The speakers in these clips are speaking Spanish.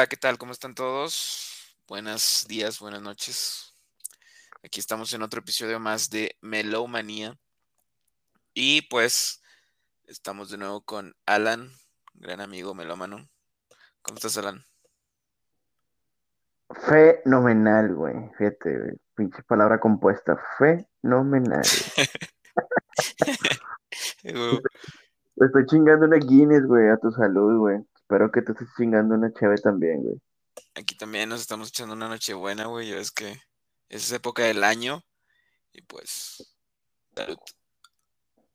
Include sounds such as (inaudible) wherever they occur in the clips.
Hola, ¿qué tal? ¿Cómo están todos? Buenos días, buenas noches. Aquí estamos en otro episodio más de Melomanía. Y pues estamos de nuevo con Alan, gran amigo melómano. ¿Cómo estás, Alan? Fenomenal, güey. Fíjate, güey. Pinche palabra compuesta. Fenomenal. (laughs) Estoy chingando una Guinness, güey, a tu salud, güey. Espero que te estés chingando una cheve también, güey. Aquí también nos estamos echando una noche buena, güey. Ya ves que es época del año. Y pues, salud.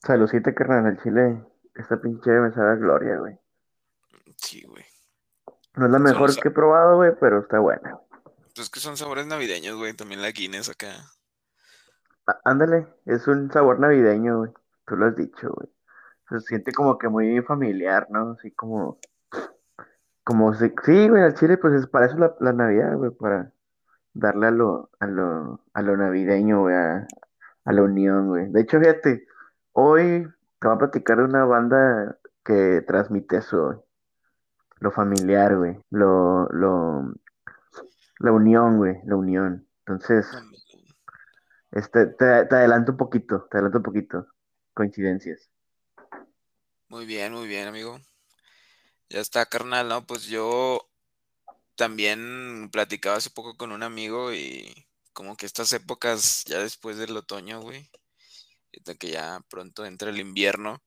Saludcita, carnal, al chile. Esta pinche me sabe a gloria, güey. Sí, güey. No es la mejor que he probado, güey, pero está buena. Pues que son sabores navideños, güey. También la Guinness acá. Á- Ándale, es un sabor navideño, güey. Tú lo has dicho, güey. Se siente como que muy familiar, ¿no? Así como, como si- sí, güey, al chile, pues es para eso la, la Navidad, güey, para darle a lo, a lo, a lo navideño, güey, a, a la unión, güey. De hecho, fíjate, hoy te voy a platicar de una banda que transmite eso, güey. Lo familiar, güey. Lo, lo, la unión, güey, la unión. Entonces, este, te, te adelanto un poquito, te adelanto un poquito. Coincidencias. Muy bien, muy bien, amigo. Ya está, carnal, ¿no? Pues yo también platicaba hace poco con un amigo y como que estas épocas ya después del otoño, güey, que ya pronto entra el invierno,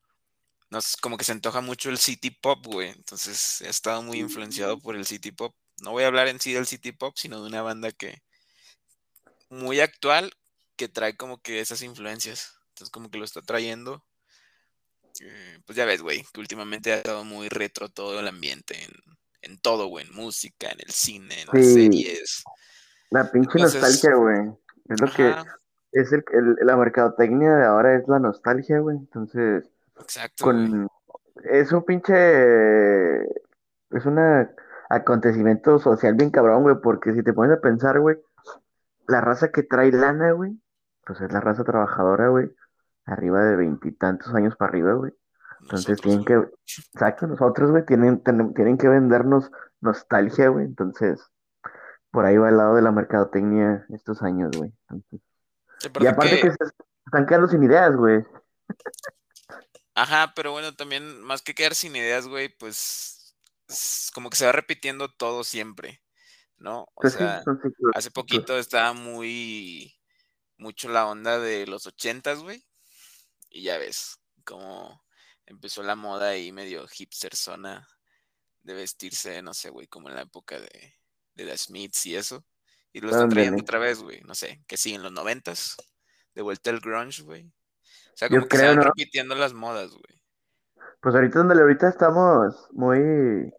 nos como que se antoja mucho el city pop, güey. Entonces he estado muy influenciado por el city pop. No voy a hablar en sí del city pop, sino de una banda que muy actual que trae como que esas influencias. Entonces como que lo está trayendo. Eh, pues ya ves, güey, que últimamente ha estado muy retro todo el ambiente en, en todo, güey, en música, en el cine, en las series. La pinche Entonces, nostalgia, güey. Es lo que es el, el- la mercadotecnia de ahora es la nostalgia, güey. Entonces, exacto, con es un pinche es un acontecimiento social bien cabrón, güey, porque si te pones a pensar, güey, la raza que trae lana, güey, pues es la raza trabajadora, güey, arriba de veintitantos años para arriba, güey. Entonces Nosotros, tienen que, exacto, nosotros, güey, tienen, ten- tienen que vendernos nostalgia, güey. Entonces, por ahí va el lado de la mercadotecnia estos años, güey. Entonces, Y y aparte que, que se están quedando sin ideas, güey. ajá, pero bueno, también más que quedar sin ideas, güey, pues es como que se va repitiendo todo siempre, ¿no? O Pues sea, hace poquito estaba muy mucho la onda de los ochentas, güey, y ya ves cómo empezó la moda ahí medio hipster zona de vestirse, no sé, güey, como en la época de, de The Smiths y eso. Y lo están trayendo otra vez, güey, no sé, que sí, en los noventas, de vuelta el grunge, güey. O sea, Yo como que se van ¿no? repitiendo las modas, güey. Pues ahorita donde ahorita estamos muy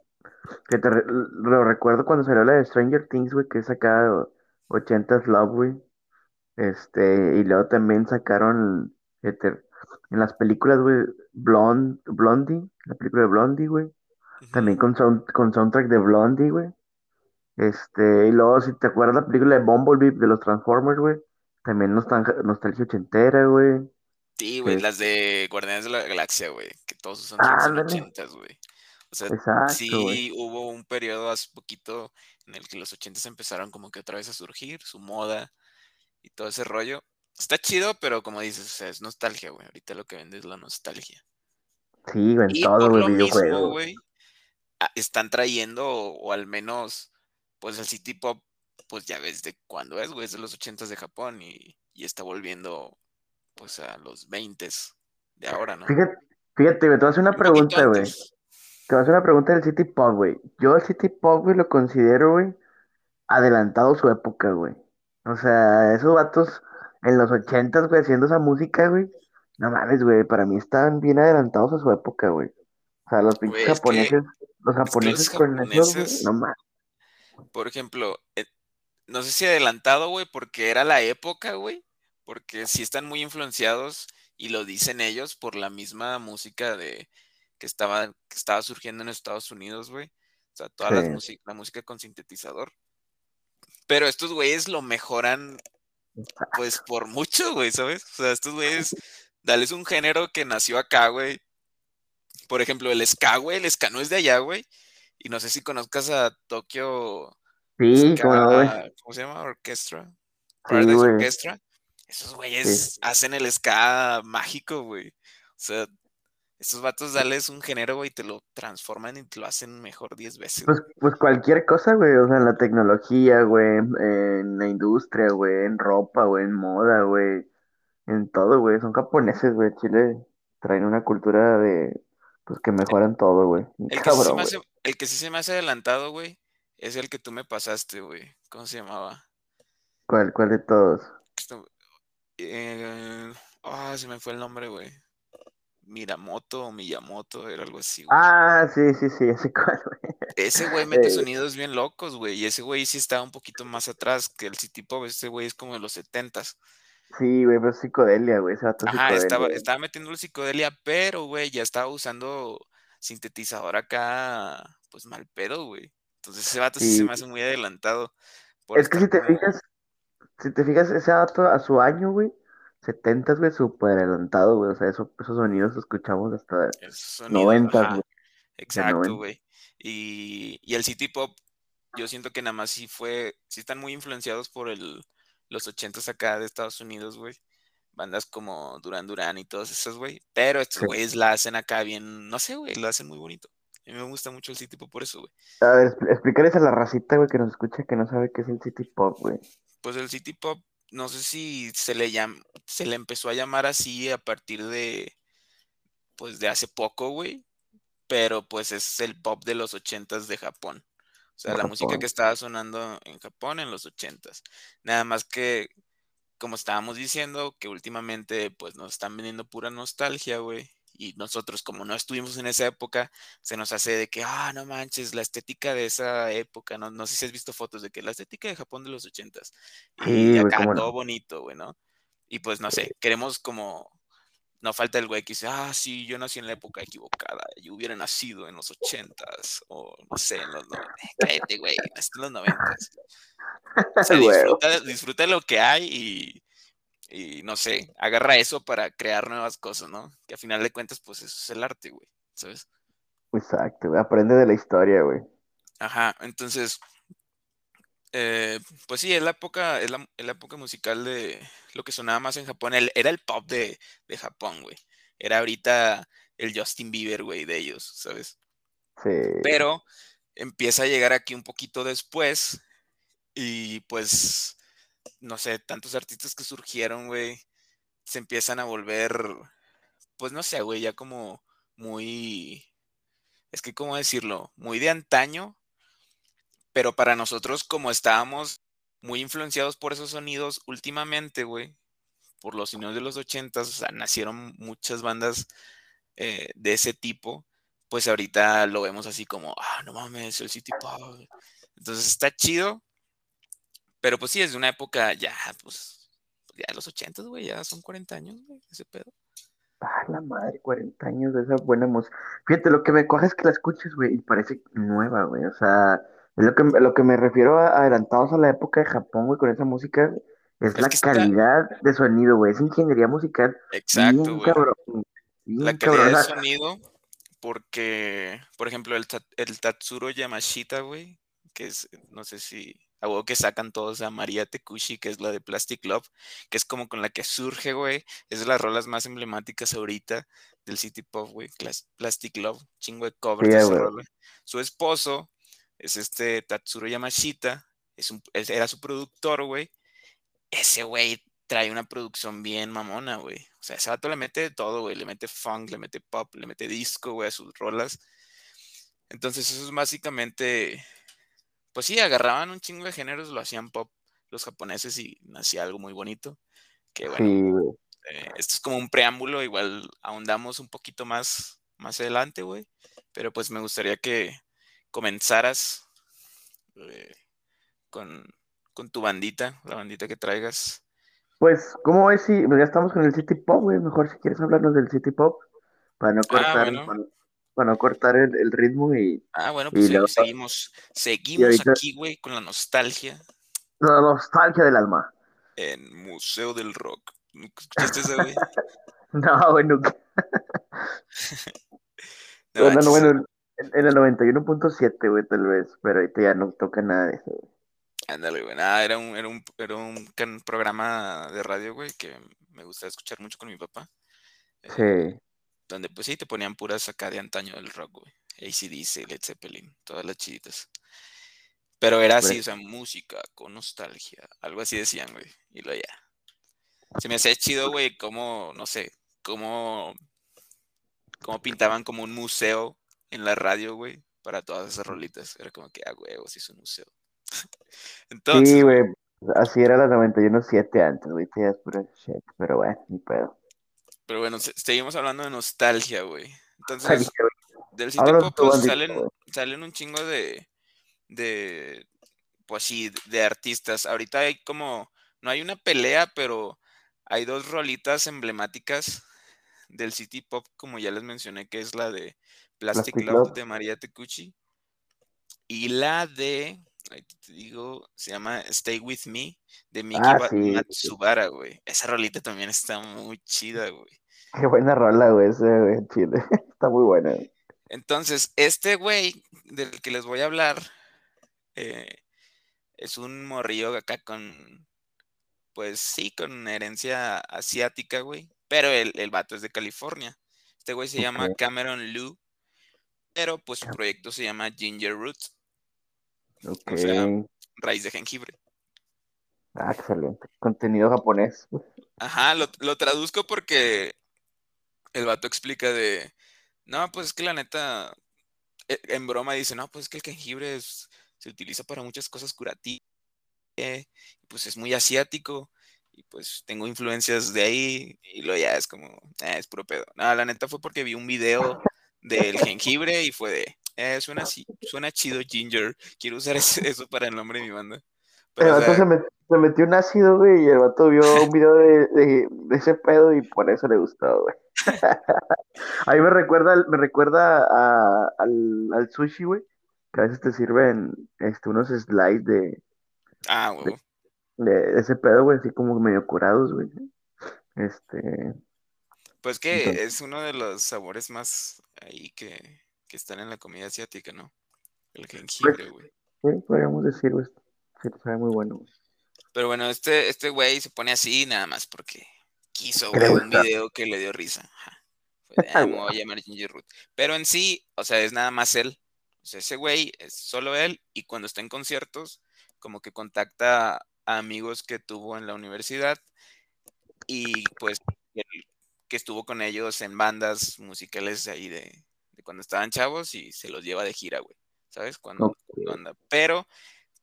que te re- lo recuerdo cuando salió la de Stranger Things, güey, que es acá 80s Love, güey. Este, y luego también sacaron fíjate, en las películas, güey, Blonde, Blondie, la película de Blondie, güey. También con, sound- con soundtrack de Blondie, güey. Este, y luego, si te acuerdas la película de Bumblebee de los Transformers, güey. También nostalgia, nostalgia ochentera, güey. Sí, güey, las de Guardianes de la Galaxia, güey, que todos sus soundtracks son ochentas, güey. O sea, exacto, sí hubo un periodo hace poquito en el que los ochentas empezaron como que otra vez a surgir, su moda y todo ese rollo. Está chido, pero como dices, o sea, es nostalgia, güey. Ahorita lo que vende es la nostalgia. Sí, güey, en Y todo, por lo mismo, güey, están trayendo, o, o al menos, pues el City Pop, pues ya ves de cuándo es, güey, es de los ochentas de Japón y, y está volviendo, pues a los veintes de ahora, ¿no? Fíjate, fíjate, te voy a hacer una Un pregunta, güey. Te voy a hacer una pregunta del City Pop, güey. Yo el City Pop, güey, lo considero, güey, adelantado su época, güey. O sea, esos vatos en los ochentas, güey, haciendo esa música, güey. No mames, güey, para mí están bien adelantados a su época, güey. O sea, los pinches Güey, es que, japoneses, los es que los japoneses con güey, japoneses, no mames. por ejemplo, eh, no sé si adelantado, güey, porque era la época, güey, porque sí están muy influenciados y lo dicen ellos por la misma música de que estaba, que estaba surgiendo en Estados Unidos, güey. O sea, toda Sí. música, la música con sintetizador. Pero estos güeyes lo mejoran, pues, por mucho, güey, ¿sabes? O sea, estos güeyes, dales un género que nació acá, güey. Por ejemplo, el ska, güey, el ska no es de allá, güey. Y no sé si conozcas a Tokyo Sí, como no, güey. Ska, ¿cómo se llama? Orquestra. Paradise. Orchestra. Esos Sí. güeyes hacen el ska mágico, güey. O sea, estos vatos dales un género, güey, y te lo transforman y te lo hacen mejor 10 veces, Pues, pues cualquier cosa, güey. O sea, en la tecnología, güey. En la industria, güey. En ropa, güey. En moda, güey. En todo, güey. Son japoneses, güey. Chile traen una cultura de, pues que mejoran todo, güey. El que sí se Cabrón, me güey. hace, el que sí se me hace adelantado, güey, es el que tú me pasaste, güey. ¿Cómo se llamaba? ¿Cuál, cuál de todos? Esto- eh, ah, se me fue el nombre, güey. Miramoto o Miyamoto, era algo así, güey. Ah, sí, sí, sí, ese cuál, güey. Ese güey (laughs) mete Eh, sonidos bien locos, güey. Y ese güey sí está un poquito más atrás que el City Pop. Ese güey es como de los setentas. sí, güey, pero es psicodelia, güey. Ajá, estaba, psicodelia. estaba metiendo el psicodelia, pero, güey, ya estaba usando sintetizador acá, pues mal pedo, güey. Entonces ese vato sí se me hace muy adelantado Es que si te como... fijas, si te fijas, ese vato a su año, güey. Setentas, güey, súper adelantado, güey. O sea, eso, esos sonidos los escuchamos hasta Esos sonidos, noventas, ajá, güey. De exacto, güey. Y, y el City Pop, yo siento que nada más sí fue, sí están muy influenciados por el, los ochentas acá de Estados Unidos, güey. Bandas como Duran Duran y todos esos, güey. Pero estos Sí. güeyes la hacen acá bien, no sé, güey, la hacen muy bonito. A mí me gusta mucho el City Pop por eso, güey. A ver, expl- explícales a la racita, güey, que nos escucha que no sabe qué es el City Pop, güey. Pues el City Pop, no sé si se le llama, se le empezó a llamar así a partir de, pues de hace poco, güey. Pero pues es el pop de los ochentas de Japón. O sea, la música que estaba sonando en Japón en los ochentas. Nada más que, como estábamos diciendo, que últimamente pues nos están vendiendo pura nostalgia, güey. Y nosotros, como no estuvimos en esa época, se nos hace de que, ah, no manches, la estética de esa época, no, no sé si has visto fotos de que la estética de Japón de los ochentas. Y güey, acá todo no. bonito, güey, ¿no? Y pues no sé, queremos como no falta el güey que dice, ah, sí, yo nací en la época equivocada, yo hubiera nacido en los ochentas, o no sé, en los noventas. (laughs) Cállate, güey, en los noventas. O sea, (laughs) disfruta, disfruta lo que hay y, y, no sé, agarra eso para crear nuevas cosas, ¿no? Que a final de cuentas, pues eso es el arte, güey, ¿sabes? exacto. Aprende de la historia, güey. Ajá, entonces, eh, pues sí, es la época, es la, es la época musical de lo que sonaba más en Japón, el- era el pop de, de Japón, güey. Era ahorita el Justin Bieber, güey, de ellos, ¿sabes? Sí. pero empieza a llegar aquí un poquito después y pues, no sé, tantos artistas que surgieron, güey, se empiezan a volver, pues no sé, güey, ya como muy, es que, ¿cómo decirlo? Muy de antaño, pero para nosotros como estábamos muy influenciados por esos sonidos últimamente, güey, por los sonidos de los ochentas, o sea, nacieron muchas bandas eh, de ese tipo, pues ahorita lo vemos así como, ah, no mames, el City Pop. Entonces está chido, pero pues sí, es de una época ya, pues, ya los ochentas, güey, ya son 40 años, güey, ese pedo. Ah, la madre, 40 años de esa buena música. Fíjate, lo que me coja es que la escuches, güey, y parece nueva, güey. O sea, es lo que, lo que me refiero a adelantados a la época de Japón, güey, con esa música, es la está, calidad de sonido, güey. Es ingeniería musical exacto, bien güey. cabrón, La bien calidad cabrón. de sonido, porque, por ejemplo, el, el Tatsuro Yamashita, güey, que es, no sé si, a huevo que sacan todos a María Tekushi, que es la de Plastic Love, que es como con la que surge, güey, es de las rolas más emblemáticas ahorita del City Pop, güey, Plastic Love, chingo de sí, covers de. Su esposo es este Tatsuro Yamashita, es un, era su productor, güey, ese güey trae una producción bien mamona, güey. O sea, ese vato le mete de todo, güey. Le mete funk, le mete pop, le mete disco, güey, a sus rolas. Entonces, eso es básicamente, pues sí, agarraban un chingo de géneros, lo hacían pop los japoneses y nacía algo muy bonito. Que bueno, eh, esto es como un preámbulo, igual ahondamos un poquito más, más adelante, güey. Pero pues me gustaría que comenzaras eh, con, con tu bandita, la bandita que traigas. Pues, ¿cómo ves si pues ya estamos con el City Pop, güey? Mejor si quieres hablarnos del City Pop, para no Ah, cortar, bueno. para, para no cortar el, el ritmo y, Ah, bueno, pues seguimos, seguimos ahorita, aquí, güey, con la nostalgia la nostalgia del alma. en Museo del Rock. ¿Nunca ¿Escuchaste esa, güey? (laughs) No, güey, nunca. (laughs) No No, no, bueno, En, en el 91.7, güey, tal vez, pero ahorita ya no toca nada de eso, güey. Ándale, güey. Nada, era un, era un, era un programa de radio, güey, que me gustaba escuchar mucho con mi papá. eh, Sí, donde pues sí te ponían puras acá de antaño del rock, güey. AC/DC, Led Zeppelin, todas las chiditas. Pero era así, o sea, música con nostalgia, algo así decían, güey. Y lo ya. Se me hacía chido, güey, cómo, no sé, cómo, cómo pintaban como un museo en la radio, güey, para todas esas rolitas. Era como que, ah, sí es un museo. (laughs) Entonces, Sí, güey. Así era la 91.7 antes, güey. Ya es pura shit, pero bueno, ni pedo. Pero bueno, se- seguimos hablando de nostalgia, güey. Entonces, del City Ahora Pop, pues salen, salen un chingo de, de, pues sí, de artistas. Ahorita hay como, no hay una pelea, pero hay dos rolitas emblemáticas del City Pop, como ya les mencioné, que es la de Plastic, Plastic Love Love. de María Tecucci y la de, ahí te digo, se llama Stay With Me de Miki Ah, sí. Matsubara, güey. Esa rolita también está muy chida, güey. Qué buena rola, güey, ese, güey, Chile. (laughs) Está muy buena, güey. Entonces, este güey del que les voy a hablar eh, es un morrillo acá con, pues sí, con herencia asiática, güey. Pero el, el vato es de California. Este güey se llama. Cameron Liu, pero pues su proyecto se llama Ginger Root, Ok. o sea, raíz de jengibre. Ah, excelente. Contenido japonés. Ajá, lo, lo traduzco porque el vato explica de, no, pues es que la neta, e- en broma dice, no, pues es que el jengibre es- se utiliza para muchas cosas curativas, y pues es muy asiático, y pues tengo influencias de ahí, y lo ya es como, "Eh, es puro pedo. No, la neta fue porque vi un video del jengibre y fue de, eh, suena, así- suena chido Ginger, quiero usar (laughs) eso para el nombre de mi banda. El o vato sea, se, met- se metió un ácido, güey, y el vato vio (laughs) un video de, de- de ese pedo y por eso le gustó, güey. (laughs) A mí me recuerda, al- me recuerda a- al, al sushi, güey, que a veces te sirven este, unos slides de, ah, huevo. de ese pedo, güey, así como medio curados, güey. Este, Pues que entonces, es uno de los sabores más ahí que, que están en la comida asiática, ¿no? El pues, jengibre, güey. sí, podríamos decir, güey, sí, sabe muy bueno, güey. Pero bueno, este, este güey se pone así nada más porque quiso, ¿Qué le güey, un video que le dio risa. Ajá. Fue de, (laughs) "Ah, me voy a llamar Ginger Root. Pero en sí, o sea, es nada más él. O sea, ese güey es solo él y cuando está en conciertos, como que contacta a amigos que tuvo en la universidad y pues él, que estuvo con ellos en bandas musicales ahí de, de cuando estaban chavos y se los lleva de gira, güey. ¿Sabes? Cuando, anda. Pero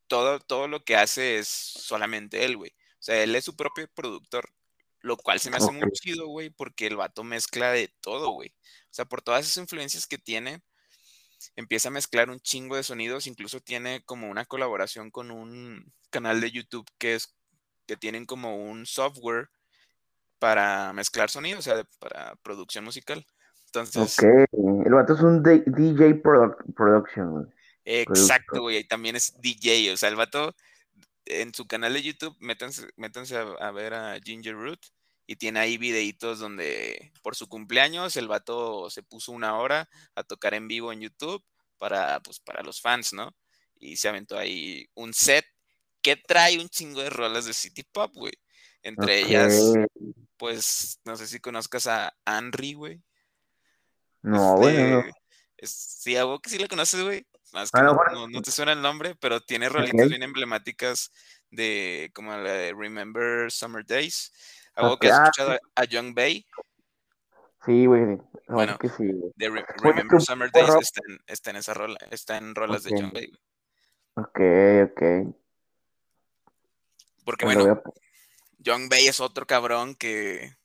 todo, todo lo que hace es solamente él, güey. O sea, él es su propio productor, lo cual se me hace muy chido, güey, porque el vato mezcla de todo, güey. O sea, por todas esas influencias que tiene, empieza a mezclar un chingo de sonidos, incluso tiene como una colaboración con un canal de YouTube que es que tienen como un software para mezclar sonidos, o sea, de- para producción musical. Entonces, ok. El vato es un D- DJ produ- production, güey. exacto, güey, y también es DJ, o sea, el vato en su canal de YouTube, métanse, métanse a, a ver a Ginger Root y tiene ahí videitos donde por su cumpleaños el vato se puso una hora a tocar en vivo en YouTube para, pues, para los fans, ¿no? Y se aventó ahí un set que trae un chingo de rolas de City Pop, güey. Entre ellas, pues, no sé si conozcas a Henry, güey. No, güey, no, no. de. Es, sí, algo que sí la conoces, güey. Más que no, te suena el nombre, pero tiene rolitas bien emblemáticas de como la de Remember Summer Days. Algo que has ah, escuchado a, Young Bay, sí, güey. No, Bueno, que sí, güey. de Re- Fue Remember Summer Days rock. está en, está en esa rola, está en rolas de Young Bay. güey. ok, ok. Porque Pues bueno. Young Bay es otro cabrón que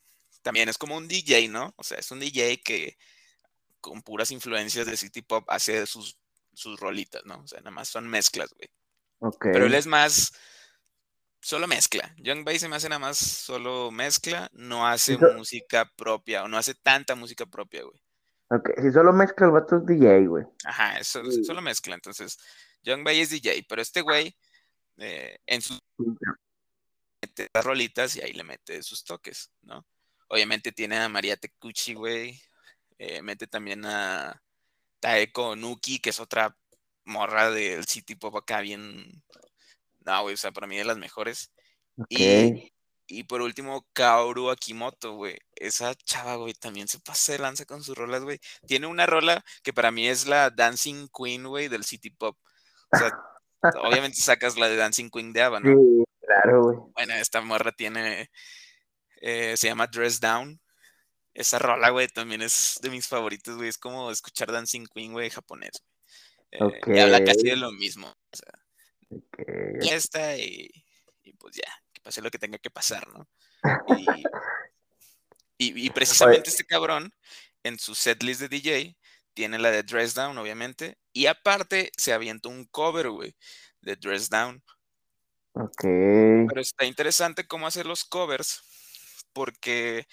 también es como un DJ, ¿no? O sea, es un DJ que con puras influencias de City Pop hace sus, sus rolitas, ¿no? O sea, nada más son mezclas, güey. Ok. Pero él es más, solo mezcla. Young Bay se me hace nada más solo mezcla, no hace so- música propia o no hace tanta música propia, güey. ok, si solo mezcla el vato es DJ, güey. Ajá, eso, Sí. solo mezcla. Entonces, Young Bay es DJ, pero este güey eh, en sus mete las rolitas y ahí le mete sus toques, ¿no? Obviamente tiene a María Tecucci, güey. Eh, mete también a, Taeko Nuki, que es otra morra del City Pop acá bien. No, güey, o sea, para mí de las mejores. Y, y, por último, Kaoru Akimoto, güey. Esa chava, güey, también se pasa de lanza con sus rolas, güey. Tiene una rola que para mí es la Dancing Queen, güey, del City Pop. O sea, obviamente sacas la de Dancing Queen de Ava, ¿no? Sí, claro, güey. Bueno, esta morra tiene. Eh, se llama Dress Down. Esa rola, güey, también es de mis favoritos, güey. Es como escuchar Dancing Queen, güey, japonés. Eh, y habla casi de lo mismo. O sea, y esta y, pues ya, que pase lo que tenga que pasar, ¿no? Y, (laughs) y, precisamente este cabrón, en su setlist de DJ, tiene la de Dress Down, obviamente, y aparte se avienta un cover, güey, de Dress Down. Ok. Pero está interesante cómo hacer los covers, porque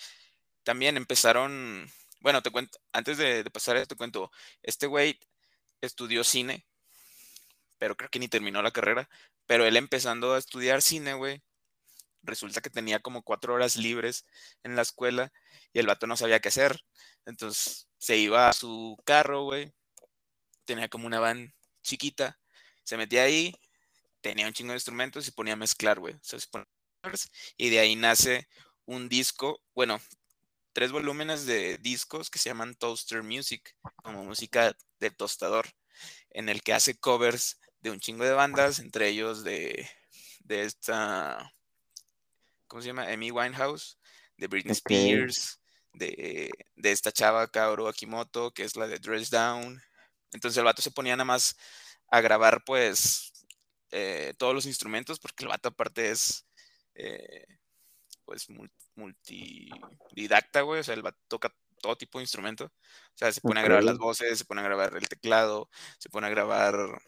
también empezaron, bueno, te cuento, antes de, pasar esto, te cuento, este güey estudió cine, pero creo que ni terminó la carrera, pero él empezando a estudiar cine, güey, resulta que tenía como cuatro horas libres en la escuela y el vato no sabía qué hacer. Entonces se iba a su carro, güey, tenía como una van chiquita, se metía ahí, tenía un chingo de instrumentos y ponía a mezclar, güey. y de ahí nace un disco, bueno, tres volúmenes de discos que se llaman Toaster Music, como música de tostador, en el que hace covers de un chingo de bandas, entre ellos de, de esta, ¿cómo se llama? Amy Winehouse, de Britney Spears, de, de, esta chava Kaoru Akimoto, que es la de Dress Down. Entonces el vato se ponía nada más a grabar pues eh, todos los instrumentos, porque el vato aparte es eh, pues multididacta, güey, o sea, el vato toca todo tipo de instrumento. O sea, se pone a grabar las voces, se pone a grabar el teclado, se pone a grabar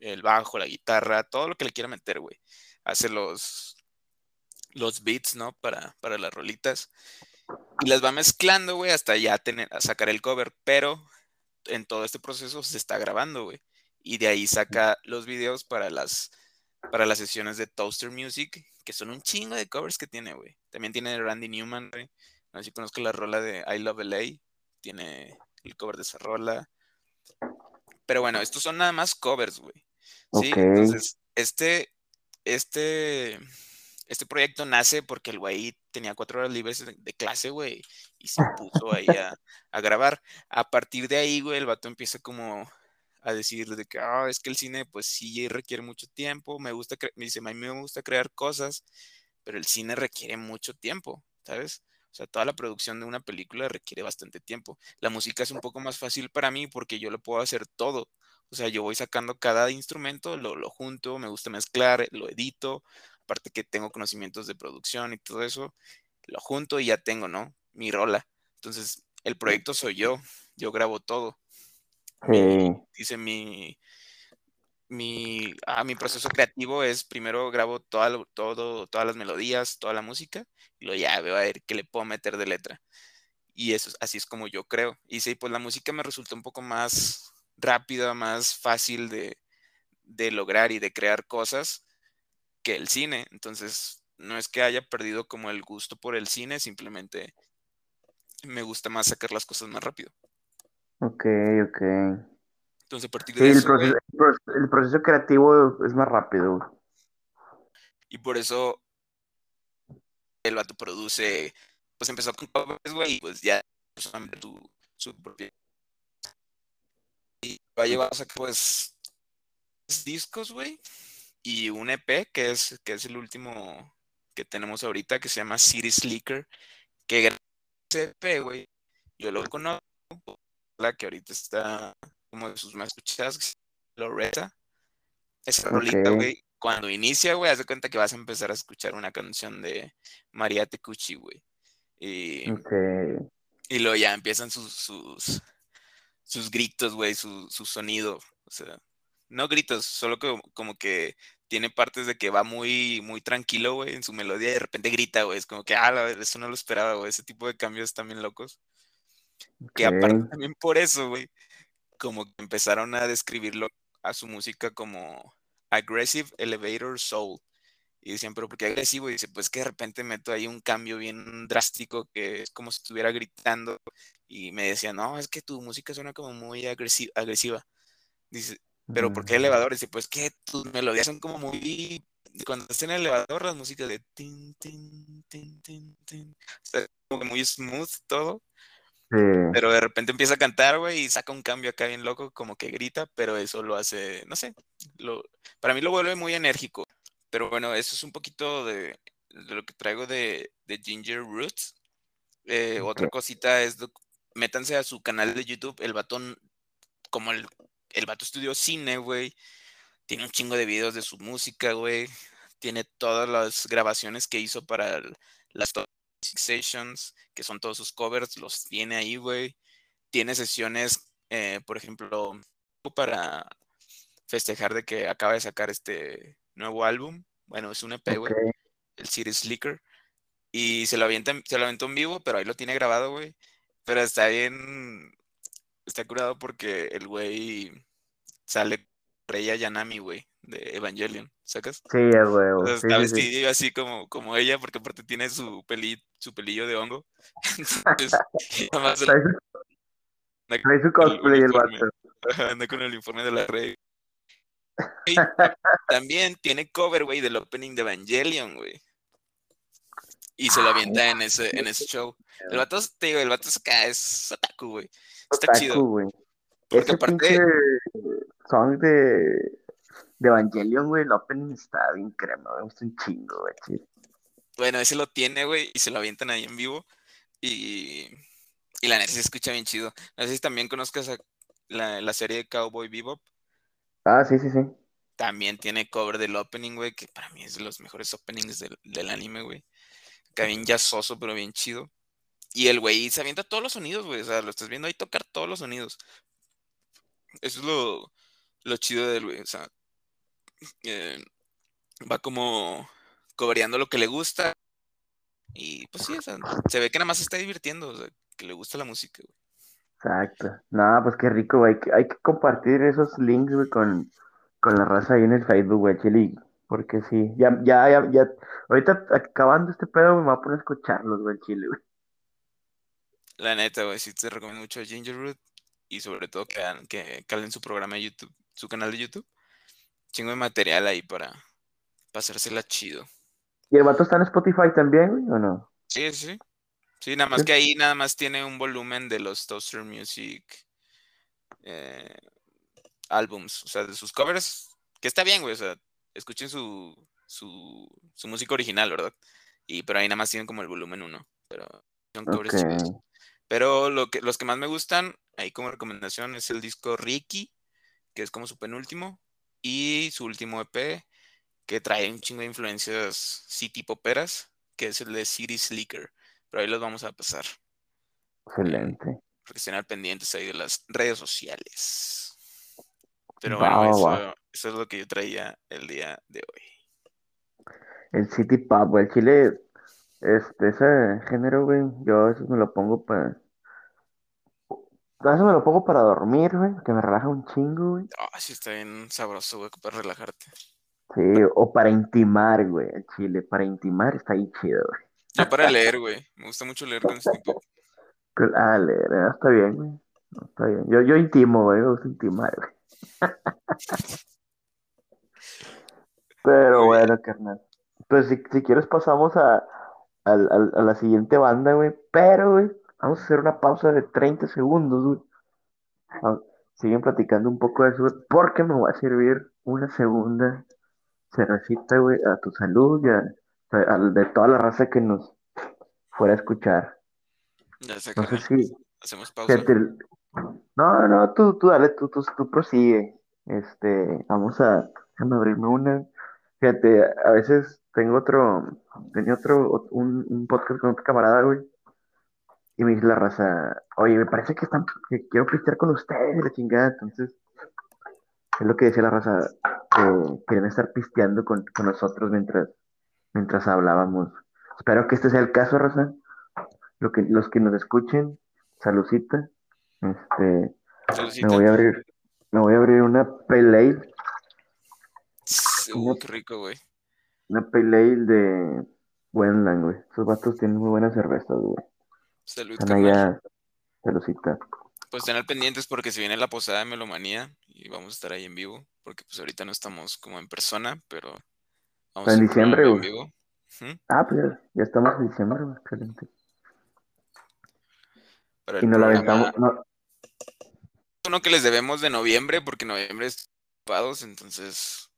el bajo, la guitarra, todo lo que le quiera meter, güey. Hace los, los beats, ¿no? Para, para las rolitas. Y las va mezclando, güey, hasta ya tener, a sacar el cover. Pero en todo este proceso se está grabando, güey. Y de ahí saca los videos para las, para las sesiones de Toaster Music, que son un chingo de covers que tiene, güey. También tiene Randy Newman, güey. No sé si conozco la rola de I Love LA. Tiene el cover de esa rola. Pero bueno, estos son nada más covers, güey. Sí, entonces, este, este, este proyecto nace porque el güey tenía cuatro horas libres de, clase, güey, y se puso ahí (laughs) a, grabar. A partir de ahí, güey, el vato empieza como a decir de que, ah, es que el cine, pues sí requiere mucho tiempo, me gusta, me dice, a mí me gusta crear cosas, pero el cine requiere mucho tiempo, ¿sabes? O sea, toda la producción de una película requiere bastante tiempo. La música es un poco más fácil para mí porque yo lo puedo hacer todo. O sea, yo voy sacando cada instrumento, lo, lo junto, me gusta mezclar, lo edito, aparte que tengo conocimientos de producción y todo eso, lo junto y ya tengo, ¿no? Mi rola. Entonces, el proyecto soy yo, yo grabo todo. Dice mi, mi, ah, mi proceso creativo es primero grabo todo, todo, todas las melodías, toda la música, y luego ya veo a ver qué le puedo meter de letra. Y eso, así es como yo creo. Y sí, pues la música me resultó un poco más rápida, más fácil de, de lograr y de crear cosas que el cine. Entonces, no es que haya perdido como el gusto por el cine, simplemente me gusta más sacar las cosas más rápido. Ok, ok. Entonces, a partir de eso. El proceso, creativo es más rápido. Y por eso el vato produce. Pues empezó con covers, güey, y pues ya su, su propia y va a llevar a sacar pues discos, güey, y un EP que es, que es el último que tenemos ahorita que se llama City Slicker, que ese EP, güey, yo lo conozco, que ahorita está como de sus más escuchadas, Loretta. Esa rolita, güey, cuando inicia, güey, haz de cuenta que vas a empezar a escuchar una canción de María Tecuchi, güey. Y, y luego ya empiezan sus, sus, sus gritos, güey, su, su, sonido. O sea, no gritos, solo que como que tiene partes de que va muy, muy tranquilo, güey, en su melodía y de repente grita, güey. Es como que, ah, eso no lo esperaba, güey. Ese tipo de cambios también locos. Que aparte (laughs) también por eso, güey, como que empezaron a describirlo a su música como Aggressive Elevator Soul, Y decían, pero ¿por qué agresivo? Y dice, pues que de repente meto ahí un cambio bien drástico que es como si estuviera gritando. Y me decían, no, es que tu música suena como muy agresiva. Dice, pero ¿por qué Mm, elevador? Dice, pues que tus melodías son como muy... Cuando estás en el elevador, las músicas de... Tin, tin, tin, tin, tin, o sea, como que muy smooth todo. Sí, Pero de repente empieza a cantar, güey, y saca un cambio acá bien loco, como que grita, pero eso lo hace, no sé, lo, para mí lo vuelve muy enérgico. Pero bueno, eso es un poquito de, de lo que traigo de, de Ginger Roots. Eh, otra cosita es, métanse a su canal de YouTube, el batón, como el, el vato estudió cine, güey, tiene un chingo de videos de su música, güey, tiene todas las grabaciones que hizo para las Toxic Sessions, que son todos sus covers, los tiene ahí, güey tiene sesiones, eh, por ejemplo, para festejar de que acaba de sacar este nuevo álbum. Bueno, es un EP, güey, el City Slicker. Y se lo, avienta, se lo aventó en vivo, pero ahí lo tiene grabado, güey. Pero está bien, está curado porque el güey sale Rey Yanami, güey, de Evangelion, ¿sacas? sí, a huevo, sea, sí, está sí, sí. así como, como ella, porque aparte tiene su, peli, su pelillo de hongo. (laughs) Entonces, (laughs) nada más Trae su, anda trae su el cosplay el uniforme. vato. Ajá, anda con el uniforme de la Rey. (laughs) También tiene cover, güey, del opening de Evangelion, güey. Y se lo Ay, avienta en ese, en ese show. El vato, te digo, el vato es acá, es otaku, güey. Está otaku, chido. güey. Porque Ese aparte, song de, de Evangelion, güey, el opening está bien crema, me gusta un chingo, güey. bueno, ese lo tiene, güey, y se lo avientan ahí en vivo. Y, y la neta se escucha bien chido. No sé si también conozcas a la, la serie de Cowboy Bebop. Ah, sí, sí, sí. También tiene cover del opening, güey, que para mí es de los mejores openings del, del anime, güey. Que bien jazzoso, pero bien chido. Y el güey se avienta todos los sonidos, güey. O sea, lo estás viendo ahí tocar todos los sonidos. Eso es lo, lo chido del güey. O sea, eh, va como cobreando lo que le gusta. Y pues sí, o sea, se ve que nada más se está divirtiendo. O sea, que le gusta la música, güey. Exacto. No, pues qué rico, güey. Hay que, hay que compartir esos links, güey, con, con la raza ahí en el Facebook, güey, Chile. Porque sí, ya, ya, ya, ya. Ahorita acabando este pedo, me voy a poner a escucharlos, güey, Chile, güey. La neta, güey, sí te recomiendo mucho a Ginger Root. Y sobre todo que, que calen su programa de YouTube, su canal de YouTube. Chingo de material ahí para pasársela chido. ¿Y el vato está en Spotify también, güey, o no? Sí, sí, sí. Nada más Sí. que ahí nada más tiene un volumen de los Toaster Music eh, álbums, o sea, de sus covers, que está bien, güey, o sea, escuchen su, su, su música original, ¿verdad? Y pero ahí nada más tienen como el volumen 1, pero son covers chidos. Pero lo que, los que más me gustan, ahí como recomendación, es el disco Ricky, que es como su penúltimo, y su último EP, que trae un chingo de influencias city poperas, que es el de City Slicker. Pero ahí los vamos a pasar, Excelente. para que estén al pendientes ahí de las redes sociales. Pero bueno, eso, es lo que yo traía el día de hoy. El City Pop, el Chile, este, ese género, güey, yo a veces me lo pongo para... A veces me lo pongo para dormir, güey, que me relaja un chingo, güey. Ah, sí, está bien sabroso, güey, para relajarte. Sí, o para intimar, güey, el Chile, para intimar está ahí chido, güey. Yo para leer, güey. Me gusta mucho leer con City Pop. Ah, le- le- está bien, güey. No, está bien. Yo, yo intimo, güey, me gusta intimar, güey. (laughs) Pero bueno, carnal. Pues si, si quieres pasamos a, al- al- a la siguiente banda, güey. Pero, güey, vamos a hacer una pausa de 30 segundos, güey. Ah, Siguen platicando un poco de eso, güey, porque me voy a servir una segunda cervecita, güey, a tu salud y a, a- de toda la raza que nos fuera a escuchar. Ya está, No sé si, Hacemos pausa. no, no, tú, tú dale, tú, tú, tú prosigue. Este, vamos a, déjame abrirme una. Fíjate, a veces tengo otro, tenía otro, ot- un, un podcast con otro camarada, güey, y me dice la raza, oye, me parece que están, que quiero pistear con ustedes, la chingada, entonces, es lo que decía la raza, que querían estar pisteando con, con nosotros mientras, mientras hablábamos. Espero que este sea el caso, raza. Lo que, los que nos escuchen, saludcita. Este, me voy a abrir, me voy a abrir una una, Uh, qué rico, güey. Una pale ale de Wendland, güey. Esos vatos tienen muy buenas cervezas, güey. Salud, allá, saludcita. Pues tener pendientes porque se viene la posada de Melomanía y vamos a estar ahí en vivo, porque pues ahorita no estamos como en persona, pero vamos a En programa diciembre, en vivo. Ah, pues ya, estamos en diciembre. Excelente. Para Y nos la programa, aventamos. no, uno que les debemos de noviembre, porque noviembre es ocupados, entonces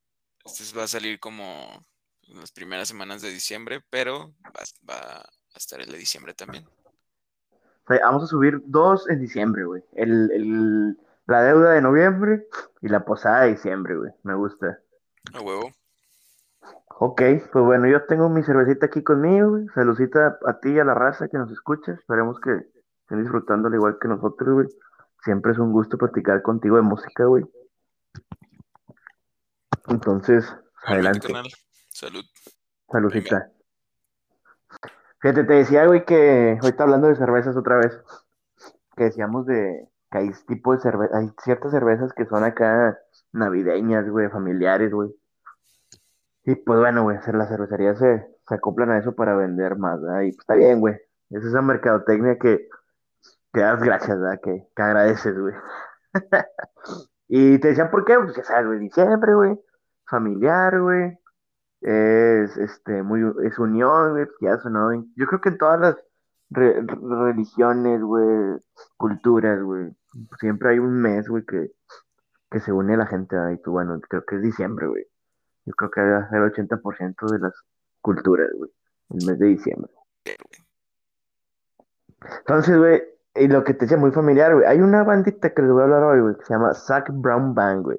este va a salir como en las primeras semanas de diciembre, pero va, va a estar el de diciembre también. Vamos a subir dos en diciembre, güey. El, el, la deuda de noviembre y la posada de diciembre, güey. Me gusta. A huevo. Ok, pues bueno, yo tengo mi cervecita aquí conmigo, güey. Saludcita a ti y a la raza que nos escucha. Esperemos que estén disfrutando al igual que nosotros, güey. Siempre es un gusto platicar contigo de música, güey. Entonces, adelante. Salud. Saludcita. Fíjate, te decía, güey, que ahorita hablando de cervezas otra vez, que decíamos de que hay tipo de cerveza, hay ciertas cervezas que son acá navideñas, güey, familiares, güey. Y pues bueno, güey, hacer las cervecerías se, se acoplan a eso para vender más, ¿verdad? Y pues está bien, güey. Es esa mercadotecnia que, que das gracias, ¿verdad? Que, que agradeces, güey. (laughs) Y te decían por qué, pues ya sabes, güey, diciembre, güey, familiar, güey. Es, este, muy, es unión, güey, ya sonó. Yo creo que en todas las re- religiones, güey, culturas, güey, siempre hay un mes, güey, que, que se une la gente. Y tú, bueno, creo que es diciembre, güey. Yo creo que es el 80% de las culturas, güey, el mes de diciembre. Entonces, güey, y lo que te decía muy familiar, güey, hay una bandita que les voy a hablar hoy, güey, que se llama Zac Brown Band, güey.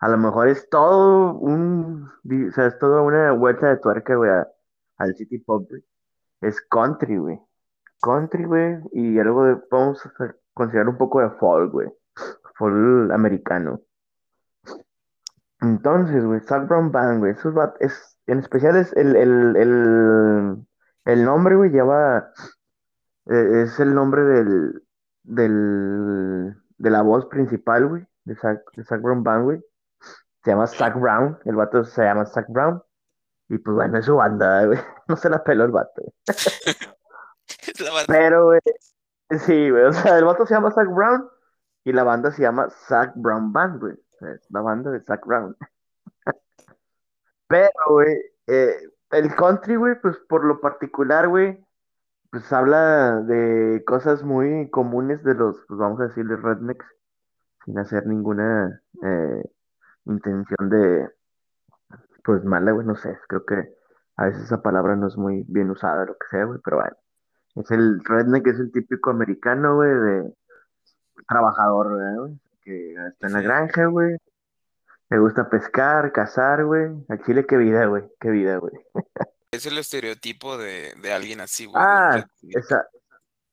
A lo mejor es todo un, o sea, es toda una vuelta de tuerca, güey, al City Pop, güey. Es country, güey. Country, güey, y algo de, vamos a considerar un poco de folk, güey. Folk americano. Entonces, güey, Zac Brown Band, güey, esos va- es, en especial es el, el, el, el nombre, güey, lleva, eh, es el nombre del, del, de la voz principal, güey, de Zac, de Zac Brown Band, güey. Se llama Zac Brown, el vato se llama Zac Brown. Y pues bueno, es su banda, güey. (laughs) No se la peló el vato. güey. Es (laughs) la banda. Pero, güey, sí, güey. O sea, el vato se llama Zac Brown y la banda se llama Zac Brown Band, güey. O sea, es la banda de Zac Brown. (laughs) Pero, güey, eh, el country, güey, pues por lo particular, güey, pues habla de cosas muy comunes de los, pues vamos a decirle, rednecks, sin hacer ninguna eh, intención de, pues mala, güey, no sé. Creo que a veces esa palabra no es muy bien usada, lo que sea, güey, pero bueno. Es el redneck, es el típico americano, güey, de trabajador, ¿verdad, güey? Que está en la granja, güey. Le gusta pescar, cazar, güey. Al chile, qué vida, güey. Qué vida, güey. Es el estereotipo de, de alguien así, güey, Ah, esa,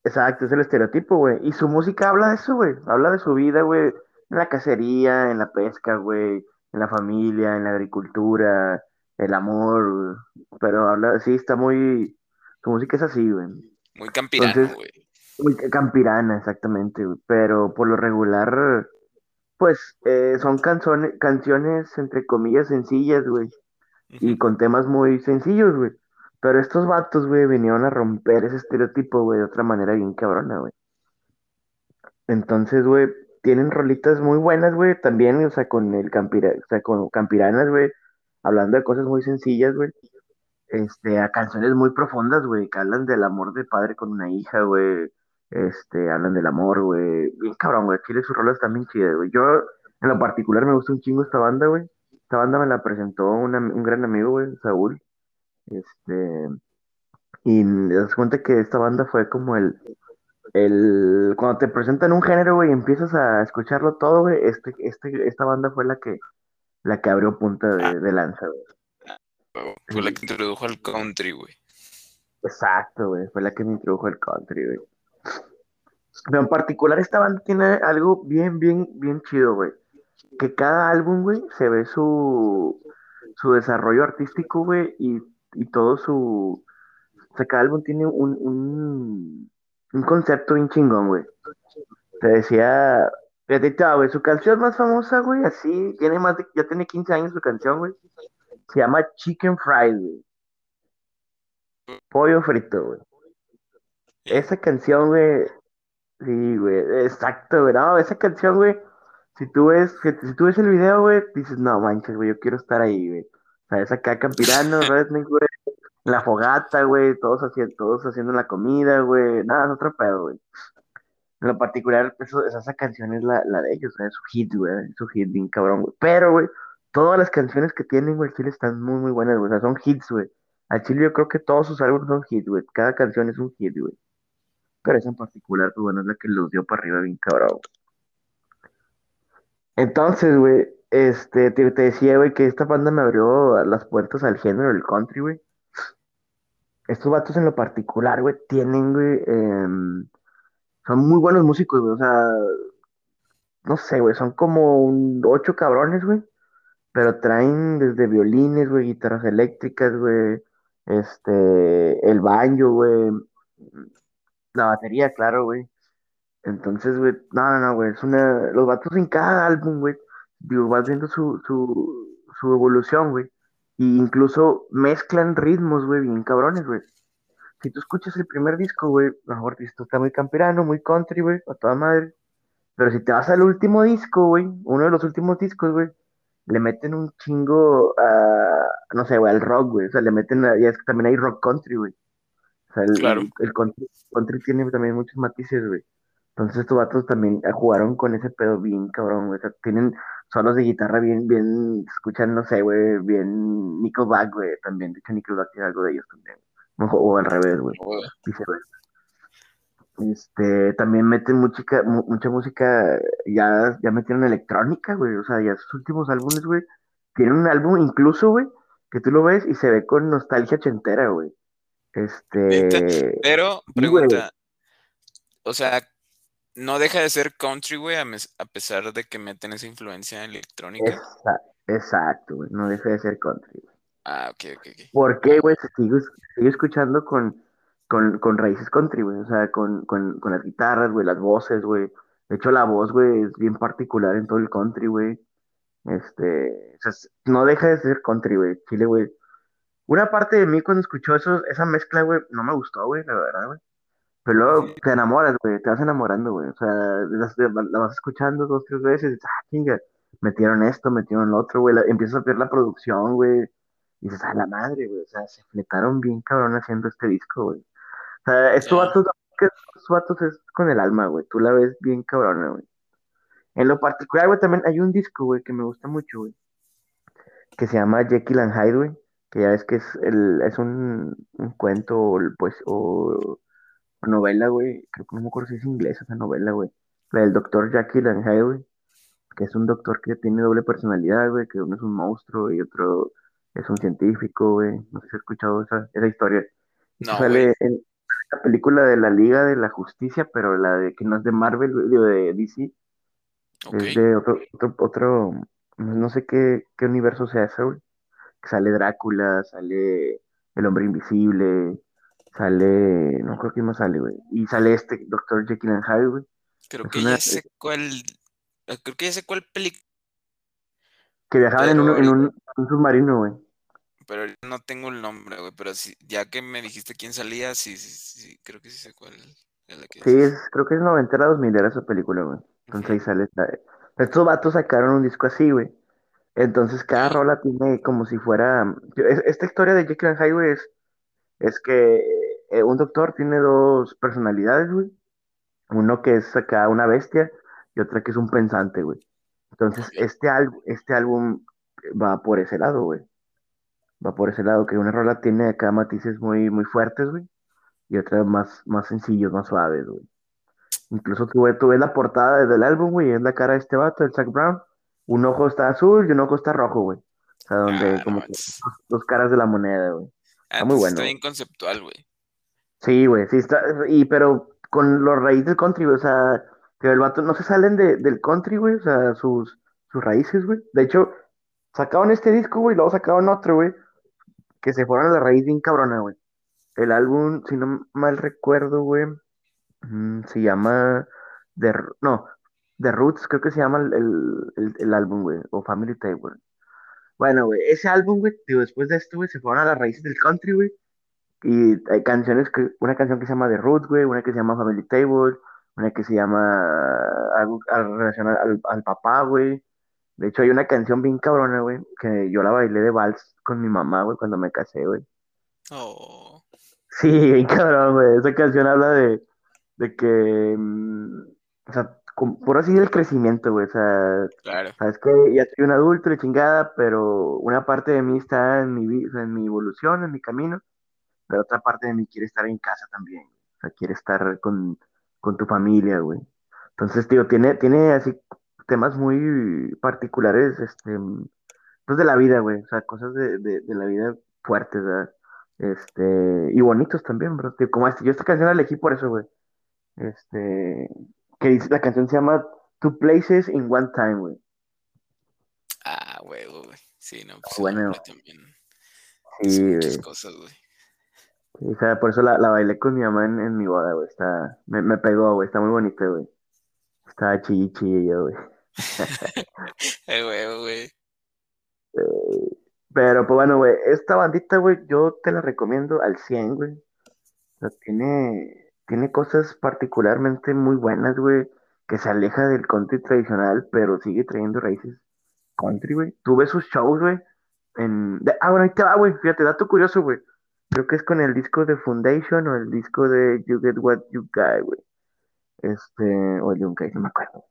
exacto, es el estereotipo, güey. Y su música habla de eso, güey. Habla de su vida, güey. En la cacería, en la pesca, güey. En la familia, en la agricultura, el amor, güey. Pero habla, sí, está muy. Su música es así, güey. Muy Entonces, güey. muy campirana, exactamente, güey. Pero por lo regular. Pues eh, son canzones, canciones entre comillas sencillas, güey, y con temas muy sencillos, güey. Pero estos vatos, güey, vinieron a romper ese estereotipo, güey, de otra manera bien cabrona, güey. Entonces, güey, tienen rolitas muy buenas, güey, también, o sea, con el campira, o sea, con campiranas, güey, hablando de cosas muy sencillas, güey. Este, a canciones muy profundas, güey, que hablan del amor de padre con una hija, güey. Este, hablan del amor, güey. Bien cabrón, güey. Chile sus rolas también chidas, güey. Yo, en lo particular, me gusta un chingo esta banda, güey. Esta banda me la presentó un, am- un gran amigo, güey, Saúl. Este, y te das cuenta que esta banda fue como el, el, cuando te presentan un género, güey, y empiezas a escucharlo todo, güey, este, este, esta banda fue la que, la que abrió punta Ah, de, lanza, güey. Fue la que introdujo al country, güey. exacto, güey. Fue la que me introdujo el country, güey. Pero en particular esta banda tiene algo bien, bien, bien chido, güey. Que cada álbum, güey, se ve su, su desarrollo artístico, güey, y, y todo su... O sea, cada álbum tiene un, un, un concepto bien chingón, güey. Te decía... Fíjate, güey, su canción más famosa, güey, así, tiene más de, ya tiene 15 años su canción, güey. Se llama Chicken Fried, güey. Pollo frito, güey. Esa canción, güey. Sí, güey. Exacto, güey. No, esa canción, güey. Si tú ves, si tú ves el video, güey, dices, no manches, güey, yo quiero estar ahí, güey. O sea, es acá campirano, redneck, güey. La fogata, güey. Todos haciendo, todos haciendo la comida, güey. Nada, es otro pedo, güey. En lo particular, eso, esa canción es la, la de ellos, güey. Es su hit, güey. Su hit bien cabrón, güey. Pero, güey, todas las canciones que tienen, güey, Chile están muy, muy buenas, güey. O sea, son hits, güey. Al Chile yo creo que todos sus álbumes son hits, güey. Cada canción es un hit, güey. Pero esa en particular, pues bueno, es la que los dio para arriba bien cabrón. Entonces, güey, este, te, te decía, güey, que esta banda me abrió las puertas al género del country, güey. Estos vatos en lo particular, güey, tienen, güey, em, son muy buenos músicos, güey. O sea, no sé, güey, son como un ocho cabrones, güey. Pero traen desde violines, güey, guitarras eléctricas, güey, este, el banjo, güey, la batería, claro, güey. Entonces, güey, no, no, no, güey, es una, los vatos en cada álbum, güey, digo, vas viendo su, su, su evolución, güey, y incluso mezclan ritmos, güey, bien cabrones, güey. Si tú escuchas el primer disco, güey, a lo mejor esto está muy campirano, muy country, güey, a toda madre, pero si te vas al último disco, güey, uno de los últimos discos, güey, le meten un chingo a, no sé, güey, al rock, güey. O sea, le meten, a- ya es que también hay rock country, güey. O sea, el, Claro. el, el country, country tiene también muchos matices, güey. Entonces estos vatos también jugaron con ese pedo bien cabrón, güey. O sea, tienen solos de guitarra bien, bien, escuchan, no sé, güey, bien Nickelback, güey, también. De hecho, Nickelback tiene algo de ellos también. O, o al revés, güey. Este, también meten mucha, mu- mucha música, ya, ya metieron electrónica, güey, o sea, ya sus últimos álbumes, güey, tienen un álbum incluso, güey, que tú lo ves y se ve con nostalgia ochentera, güey. Este, Pero, sí, pregunta, o sea, no deja de ser country, güey, a, a pesar de que meten esa influencia electrónica. exacto, güey, no deja de ser country, güey. Ah, ok, ok, ok. ¿Por qué, güey? Sigue escuchando con, con, con raíces country, güey, o sea, con, con, con las guitarras, güey, las voces, güey. De hecho, la voz, güey, es bien particular en todo el country, güey. Este, o sea, no deja de ser country, güey. Chile, güey. Una parte de mí cuando escuchó eso, esa mezcla, güey, no me gustó, güey, la verdad, güey. Pero luego te enamoras, güey, te vas enamorando, güey. O sea, la, vas escuchando dos, tres veces, y dices, ah, chinga, metieron esto, metieron lo otro, güey. la- empiezas a ver la producción, güey. Y dices, a la madre, güey. O sea, se fletaron bien cabrón haciendo este disco, güey. O sea, estos vatos, estos vatos es con el alma, güey. Tú la ves bien cabrona, güey. En lo particular, güey, también hay un disco, güey, que me gusta mucho, güey. que se llama Jekyll and Hyde, güey, que ya ves que es, el, es un, un cuento o, pues, o novela, güey, creo que no me acuerdo si es inglesa esa novela, güey, la del doctor Jekyll and Hyde, güey, que es un doctor que tiene doble personalidad, güey, que uno es un monstruo y otro es un científico, güey, no sé si has escuchado esa, esa historia. No, sale en la película de la Liga de la Justicia, pero la de que no es de Marvel, de DC, es de otro, otro, otro, no sé qué, qué universo sea ese, güey. Sale Drácula, sale el hombre invisible, sale, no creo que más sale, güey. Y sale este Doctor Jekyll and Hyde, güey. Creo Es que una ya sé cuál. Creo que ya sé cuál película, que viajaban en un, en un, un submarino, güey. pero no tengo el nombre, güey. Pero sí, ya que me dijiste quién salía, sí, sí, sí, creo que sí sé cuál es la que Sí, es, creo que es noventera, dos milera esa película, güey. Entonces ahí sale esta- Estos vatos sacaron un disco así, güey. Entonces cada rola tiene como si fuera... es- Esta historia de Jekyll and Hyde, güey, es, es que eh, un doctor tiene dos personalidades, güey. Uno que es acá una bestia y otra que es un pensante, güey. Entonces, este, álbum este álbum va por ese lado, güey. Va por ese lado, que una rola tiene acá matices muy, muy fuertes, güey. Y otra más, más sencillos, más suaves, güey. Incluso tú, ves- tú ves la portada del álbum, güey, es la cara de este vato, el Zac Brown. Un ojo está azul y un ojo está rojo, güey. O sea, donde Ah, no como que dos, dos caras de la moneda, güey. Ah, Está muy entonces bueno, está bien conceptual, güey. Sí, güey, sí está, y pero con los raíces del country, güey, o sea, que el vato no se salen de, del country, güey, o sea, sus, sus raíces, güey. De hecho, sacaron este disco, güey, y luego sacaron otro, güey, que se fueron a la raíz bien cabrona, güey. El álbum, si no mal recuerdo, güey, mm, se llama The, no, The Roots, creo que se llama el, el, el- álbum, güey, o Family güey. Bueno, güey, ese álbum, güey, digo, después de esto, güey, se fueron a las raíces del country, güey. Y hay canciones que, una canción que se llama The Root, güey, una que se llama Family Table, una que se llama algo al- relacionado al, al papá, güey. De hecho, hay una canción bien cabrona, güey, que yo la bailé de vals con mi mamá, güey, cuando me casé, güey. Oh, Sí, bien cabrón, güey. Esa canción habla de, de que, mm, o sea, con- por así el crecimiento, güey. O sea, claro. sabes que ya soy un adulto, de chingada, pero una parte de mí está en mi, en mi evolución, en mi camino, pero otra parte de mí quiere estar en casa también. O sea, quiere estar con, con tu familia, güey. Entonces, tío, tiene, tiene así temas muy particulares, este, pues de la vida, güey, o sea, cosas de, de, de la vida fuertes, ¿verdad? Este, y bonitos también, bro, tío, como este, yo esta canción la elegí por eso, güey, este, que dice, la canción se llama Two Places in One Time, güey, Ah, huevo, güey. Sí, no, pues bueno, también sí, dice muchas güey, cosas, güey. O sea, por eso la, la bailé con mi mamá en, en mi boda, güey, está, me, me pegó, güey, está muy bonita, güey, está chilli chilli yo, güey, Eh, güey. pero pues bueno, güey, esta bandita, güey, yo te la recomiendo al 100, güey, O sea, tiene, tiene cosas particularmente muy buenas, güey, que se aleja del country tradicional, pero sigue trayendo raíces country, güey. Tú ves sus shows, güey, en... Ah, bueno, ahí te va, güey, fíjate, dato curioso, güey. Creo que es con el disco de Foundation o el disco de You Get What You Got, güey. Este, o el Guy, no me acuerdo.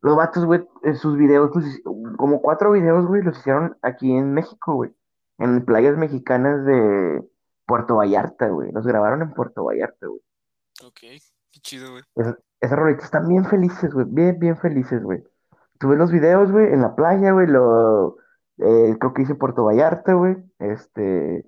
Los vatos, güey, en sus videos, como cuatro videos, güey, los hicieron aquí en México, güey. En playas mexicanas de Puerto Vallarta, güey. Los grabaron en Puerto Vallarta, güey. Ok, qué chido, güey. Esas, esas rolitas están bien felices, güey. Bien, bien felices, güey. Tú ves los videos, güey, en la playa, güey. Lo, eh, creo que hice Puerto Vallarta, güey. Este.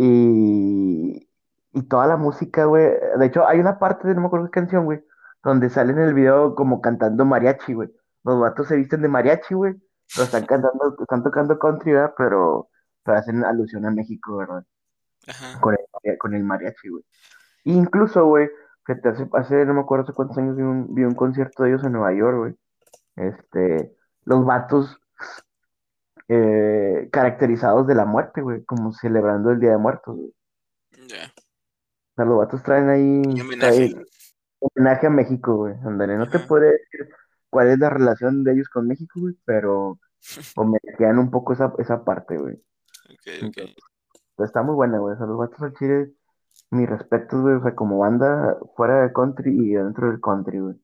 Y. Y toda la música, güey. De hecho, hay una parte de no me acuerdo qué canción, güey. Donde sale en el video como cantando mariachi, güey. Los vatos se visten de mariachi, güey. Pero están cantando, están tocando country, ¿verdad? Pero, pero hacen alusión a México, ¿verdad? Ajá. Con el, con el mariachi, güey. Incluso, güey, que te hace, hace, no me acuerdo hace cuántos años vi un, vi un concierto de ellos en Nueva York, güey. Este, los vatos eh, caracterizados de la muerte, güey, como celebrando el Día de Muertos, güey. Ya. O sea, los vatos traen ahí, homenaje. homenaje a México, güey. Ándale, no te Ajá. puedo decir cuál es la relación de ellos con México, güey, pero (laughs) homenajean un poco esa, esa parte, güey. Ok, ok. Entonces, pues, está muy buena, güey. O sea, los vatos al chile, mis respetos, güey, o sea, como banda fuera del country y dentro del country, güey.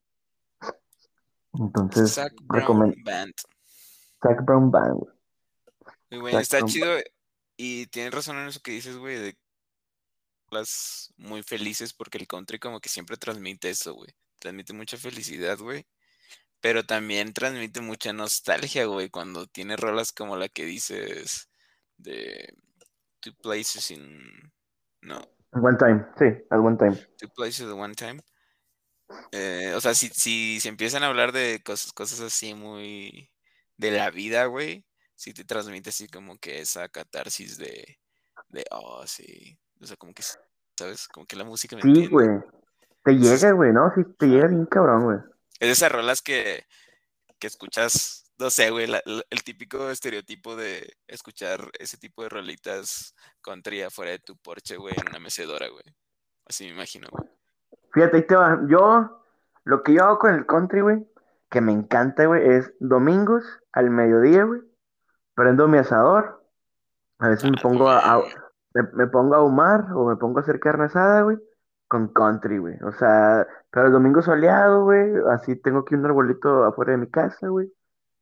Entonces, recomiendo Band. Zac Brown Band, güey. Está chido. Y tienes razón en eso que dices, güey, de las muy felices, porque el country como que siempre transmite eso, güey. Transmite mucha felicidad, güey. Pero también transmite mucha nostalgia, güey, cuando tiene rolas como la que dices de Two Places in... No. One time, sí, al one time. Two Places at One Time. Eh, o sea, si, si se empiezan a hablar de cosas, cosas así muy de la vida, güey, sí te transmite así como que esa catarsis de, de, oh, sí, o sea, como que, ¿sabes? Como que la música me Sí, güey. Te llega, güey, ¿no? Sí, te llega bien cabrón, güey. Es de esas rolas que, que escuchas, no sé, güey, la- la- el típico estereotipo de escuchar ese tipo de rolitas country afuera de tu porche, güey, en una mecedora, güey. Así me imagino, güey. Fíjate, ahí te va. Yo, lo que yo hago con el country, güey, que me encanta, güey, es domingos al mediodía, güey. Prendo mi asador. A veces me Ah, pongo a, me, me pongo a ahumar o me pongo a hacer carne asada, güey, con country, güey. O sea, pero el domingo soleado, güey, así tengo aquí un arbolito afuera de mi casa, güey.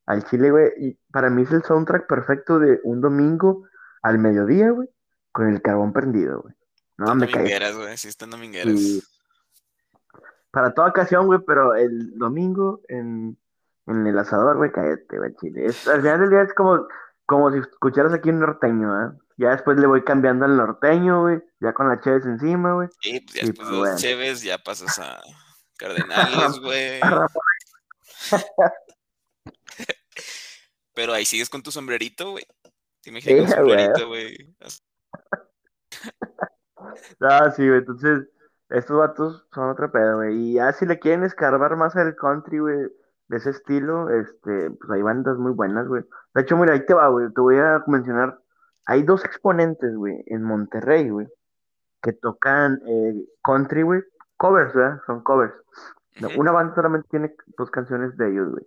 Al chile, güey, y para mí es el soundtrack perfecto de un domingo al mediodía, güey, con el carbón prendido, güey. No, Están me cae. domingueras, güey, sí, están Y domingueras. para toda ocasión, güey, pero el domingo en, en el asador, güey, cállate, güey, chile. Es, al final del día es como, como si escucharas aquí un norteño, ¿ah? Ya después le voy cambiando al norteño, güey, ya con la chévez encima, güey. Y pues ya Y después pues de bueno, cheves ya pasas a (laughs) Cardenales, güey. (laughs) Pero ahí sigues con tu sombrerito, güey. Te imaginas con Sí, güey. sombrerito, güey. Ah, (laughs) sí, güey, entonces, estos vatos son otro pedo, güey. Y ya si le quieren escarbar más al country, güey, de ese estilo, este, pues hay bandas muy buenas, güey. De hecho, mira, ahí te va, güey. Te voy a mencionar. Hay dos exponentes, güey, en Monterrey, güey, que tocan eh, country, güey. Covers, ¿verdad? Son covers. No, Una banda solamente tiene dos canciones de ellos, güey.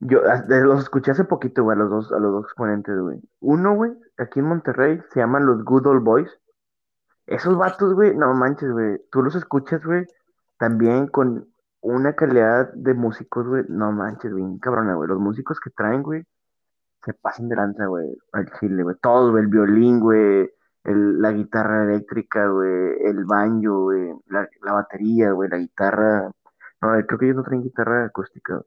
Yo ah, los escuché hace poquito, güey, a los dos, a los dos exponentes, güey. Uno, güey, aquí en Monterrey, se llaman los Good Old Boys. Esos vatos, güey, no manches, güey. Tú los escuchas, güey, también con una calidad de músicos, güey. No manches, güey, cabrona, güey. Los músicos que traen, güey, se pasan de lanza, güey, al chile, güey. Todos, güey, el violín, güey, la guitarra eléctrica, güey, el banjo, güey, la, batería, güey, la guitarra. No, creo que ellos no traen guitarra acústica.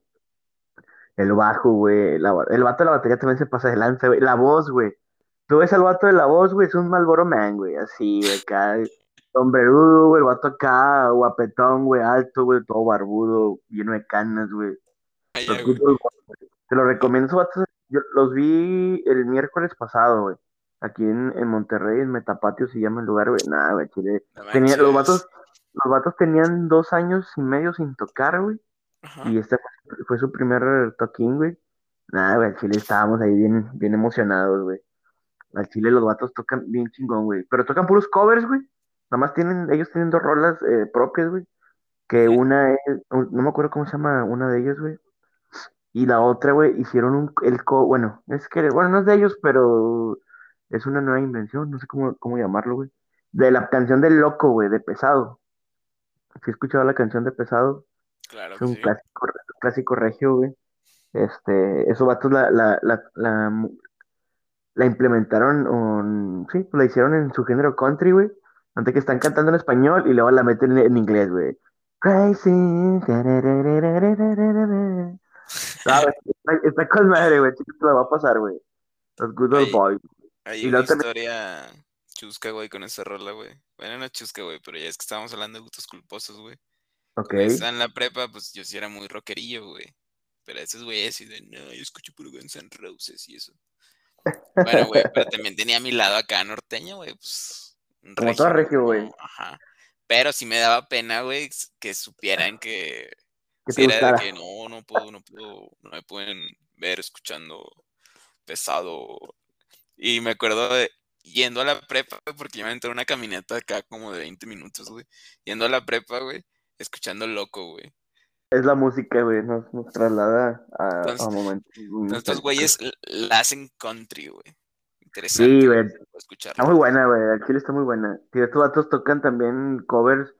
El bajo, güey. la- el vato de la batería también se pasa de lanza, güey. La voz, güey. Tú ves al vato de la voz, güey, es un Marlboro Man, güey. Así, güey, acá. Sombrerudo, güey, el vato acá, guapetón, güey, alto, güey, todo barbudo, lleno de canas, güey. Los. Te lo recomiendo, esos vatos. Yo los vi el miércoles pasado, güey. Aquí en, en Monterrey, en Metapatio se llama el lugar, güey. Nada, güey, chile. No Tenía, los vatos, los vatos tenían dos años y medio sin tocar, güey. Ajá. Y este fue, fue su primer toquín, güey. Nada, güey, al chile estábamos ahí bien, bien emocionados, güey. Al chile los vatos tocan bien chingón, güey. Pero tocan puros covers, güey. Nada más tienen, ellos tienen dos rolas eh, propias, güey. Que una es, no me acuerdo cómo se llama una de ellas, güey. Y la otra, güey, hicieron un, el co, bueno, es que, bueno, no es de ellos, pero es una nueva invención, no sé cómo, cómo llamarlo, güey. De la canción del loco, güey, de Pesado. Si he escuchado la canción de Pesado, Claro es un sí. clásico, clásico regio, güey. Este, esos vatos la, la, la, la, la implementaron, on- sí, pues la hicieron en su género country, güey. Antes que están cantando en español y luego la meten en inglés, güey. Crazy. ¿Sabes? Está, con madre, güey. Chico, te va a pasar, güey. Los good old boys. Hay y una historia chusca, güey, con esa rola, güey. Bueno, no chusca, güey, pero ya es que estábamos hablando de gustos culposos, güey. Ok. Cuando en la prepa, pues yo sí era muy rockerillo, güey. Pero esos güeyes y de, no, yo escucho puro Guns N' Roses y eso. Bueno, güey, pero también tenía a mi lado acá norteño, güey, pues como regio, güey. Ajá. Pero sí me daba pena, güey, que supieran que (laughs) Que era de que no, no puedo, no puedo, no me pueden ver escuchando pesado. Y me acuerdo de yendo a la prepa, porque yo me entré en una caminata acá como de 20 minutos, güey. Yendo a la prepa, güey, escuchando loco, güey. Es la música, güey. Nos, nos traslada a, a Entonces, momentos entonces estos nostálgicos. güeyes la hacen country, güey. Sí, Interesante, güey. güey, Está muy buena, güey. El chile está muy buena. Tío, estos vatos tocan también covers.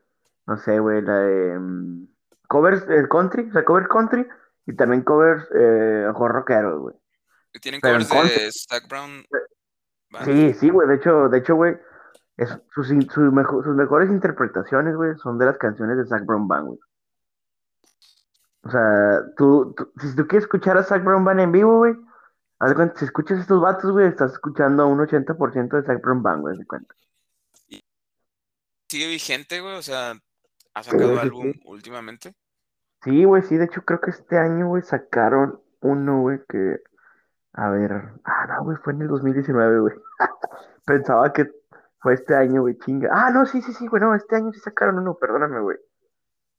No sé, güey. La de. mm, covers el country. O sea, cover country. Y también covers eh, horror rockero, güey. Tienen Pero covers country. de Zac Brown Band. Sí, sí, güey. De hecho, de hecho, güey. Es, sus, sus, mejo- sus mejores interpretaciones, güey, son de las canciones de Zac Brown Band, güey. O sea, tú, tú- si tú quieres escuchar a Zac Brown Band en vivo, güey, haz de cuenta, si escuchas estos vatos, güey, estás escuchando a un 80% de Brown Band, güey, de cuenta. Sigue vigente, güey. O sea, ha sacado sí, álbum sí. últimamente. Sí, güey, sí, de hecho creo que este año, güey, sacaron uno, güey, que, a ver, ah, no, güey, fue en el 2019, güey. (laughs) Pensaba que fue este año, güey, chinga. Ah, no, sí, sí, sí, güey, no, este año sí sacaron uno, perdóname, güey.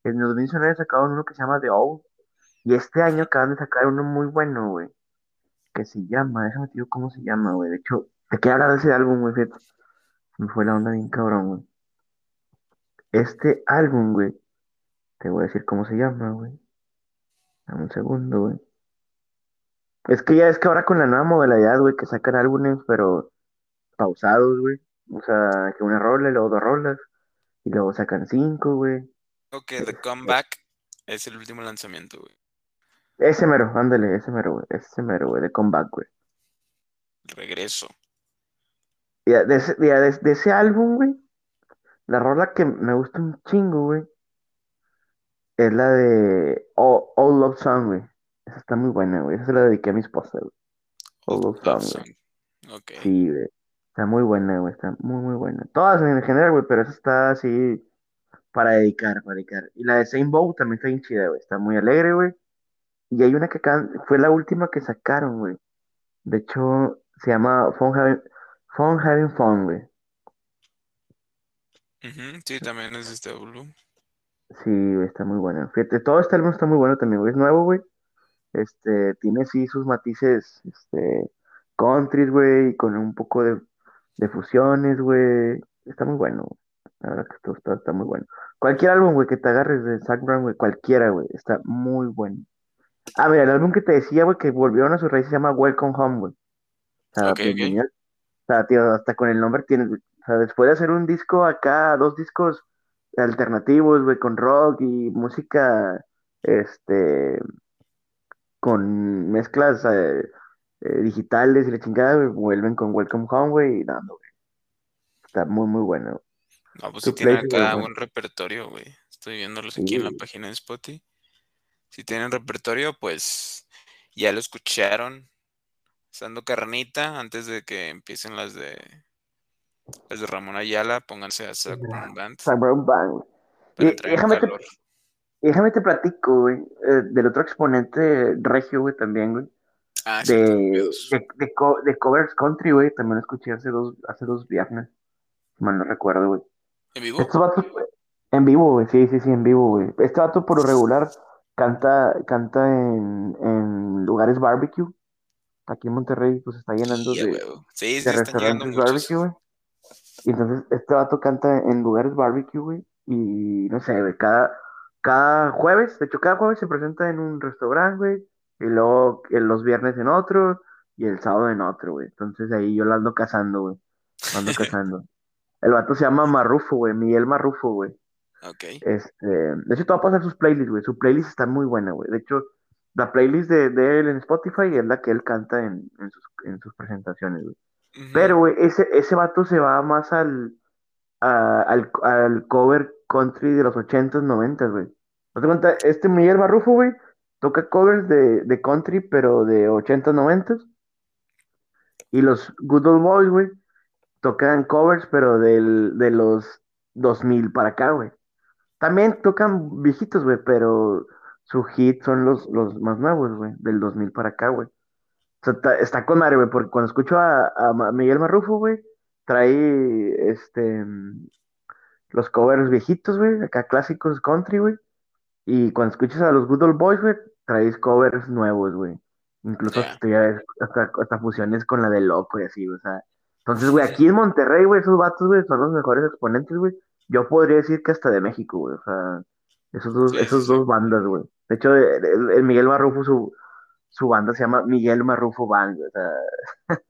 En el 2019 sacaron uno que se llama The Owl. Y este año acaban de sacar uno muy bueno, güey, que se llama, déjame te digo cómo se llama, güey. De hecho, te quiero hablar de ese álbum, güey, fíjate. Me fue la onda bien cabrón, güey. Este álbum, güey, te voy a decir cómo se llama, güey. Dame un segundo, güey. Es que ya es que ahora con la nueva modalidad, güey, que sacan álbumes, pero pausados, güey. O sea, que una rola y luego dos rolas. Y luego sacan cinco, güey. Ok, The Este, Comeback es el último lanzamiento, güey. Ese mero, ándale, ese mero, güey. Ese mero, güey, de comeback, güey. Regreso. Y de ese, de, de- de ese álbum, güey, la rola que me gusta un chingo, güey, es la de All, All Love Song, güey. Esa está muy buena, güey. Esa se la dediqué a mi esposa, güey. All Old Love Love Song, güey. Song. Ok. Sí, güey. Está muy buena, güey. Está muy, muy buena. Todas en general, güey, pero esa está así para dedicar, para dedicar. Y la de Saint Bow también está bien chida, güey. Está muy alegre, güey. Y hay una que acaban- fue la última que sacaron, güey. De hecho, se llama Fun Having, Fun Having Fun, güey. Ujú, Sí, también es este álbum. Sí, güey, está muy bueno. Fíjate, todo este álbum está muy bueno también, güey. Es nuevo, güey. Este, tiene sí sus matices, este, country, güey, con un poco de, de fusiones, güey. Está muy bueno, güey. La verdad que todo está, está muy bueno. Cualquier álbum, güey, que te agarres de Zac Brown, güey, cualquiera, güey, está muy bueno. Ah, mira, el álbum que te decía, güey, que volvieron a su raíz se llama Welcome Home, güey. O sea, Ok, ok. bienvenido. O sea, tío, hasta con el nombre tienes, güey. O sea, después de hacer un disco acá, dos discos alternativos, güey, con rock y música, este, con mezclas eh, eh, digitales y la chingada, güey, vuelven con Welcome Home, güey, y nada, güey, está muy, muy bueno. No, pues playlist, güey, acá buen repertorio, güey. Estoy viéndolos aquí en la página de Spotify. Si tienen repertorio, pues ya lo escucharon. Estando carnita, antes de que empiecen las de las de Ramón Ayala, pónganse a Zac Brown Band Sam Brown Band, déjame te, déjame te platico, güey, eh, del otro exponente regio, güey, también, güey. Ah, De, de, de, co- de covers country, güey, también lo escuché hace dos, hace dos viernes, si mal no recuerdo, güey. ¿En vivo? Estos vatos, en vivo, güey, sí, sí, sí, en vivo, güey. Este vato por lo regular canta, canta en, en lugares barbecue. Aquí en Monterrey, pues está llenando de. Sí, de sí, restaurantes barbecue, güey. Y entonces este vato canta en lugares barbecue, güey. Y no sé, güey, cada, cada jueves, de hecho, cada jueves se presenta en un restaurante, güey. Y luego en los viernes en otro y el sábado en otro, güey. Entonces ahí yo lo ando cazando, güey. Lo ando (laughs) cazando. El vato se llama Marrufo, güey. Miguel Marrufo, güey. Ok. Este, de hecho, te voy a pasar sus playlists, güey. Su playlist está muy buena, güey. De hecho, la playlist de, de él en Spotify es la que él canta en, en sus, en sus presentaciones, güey. Pero, güey, ese, ese vato se va más al, a- al, al cover country de los 80s, 90s, güey. ¿No te cuenta? Este Miguel Barrufo, güey, toca covers de, de country, pero de 80s, 90s. Y los Good Old Boys, güey, tocan covers, pero del, de los 2000 para acá, güey. También tocan viejitos, güey, pero su hit son los, los más nuevos, güey, del 2000 para acá, güey. O sea, está, está con madre, güey, porque cuando escucho a, a Miguel Marrufo, güey, trae este, los covers viejitos, güey, acá clásicos country, güey. Y cuando escuchas a los Good Old Boys, güey, traes covers nuevos, güey. Incluso Ya. hasta, hasta, hasta fusiones con la de Loco y así, o sea. Entonces, güey, aquí en Monterrey, güey, esos vatos, güey, son los mejores exponentes, güey. Yo podría decir que hasta de México, güey, o sea, esos dos, Sí, esos sí. dos bandas, güey. De hecho, el, el- el Miguel Marrufo, su, su banda se llama Miguel Marrufo Band, güey, o sea, (laughs)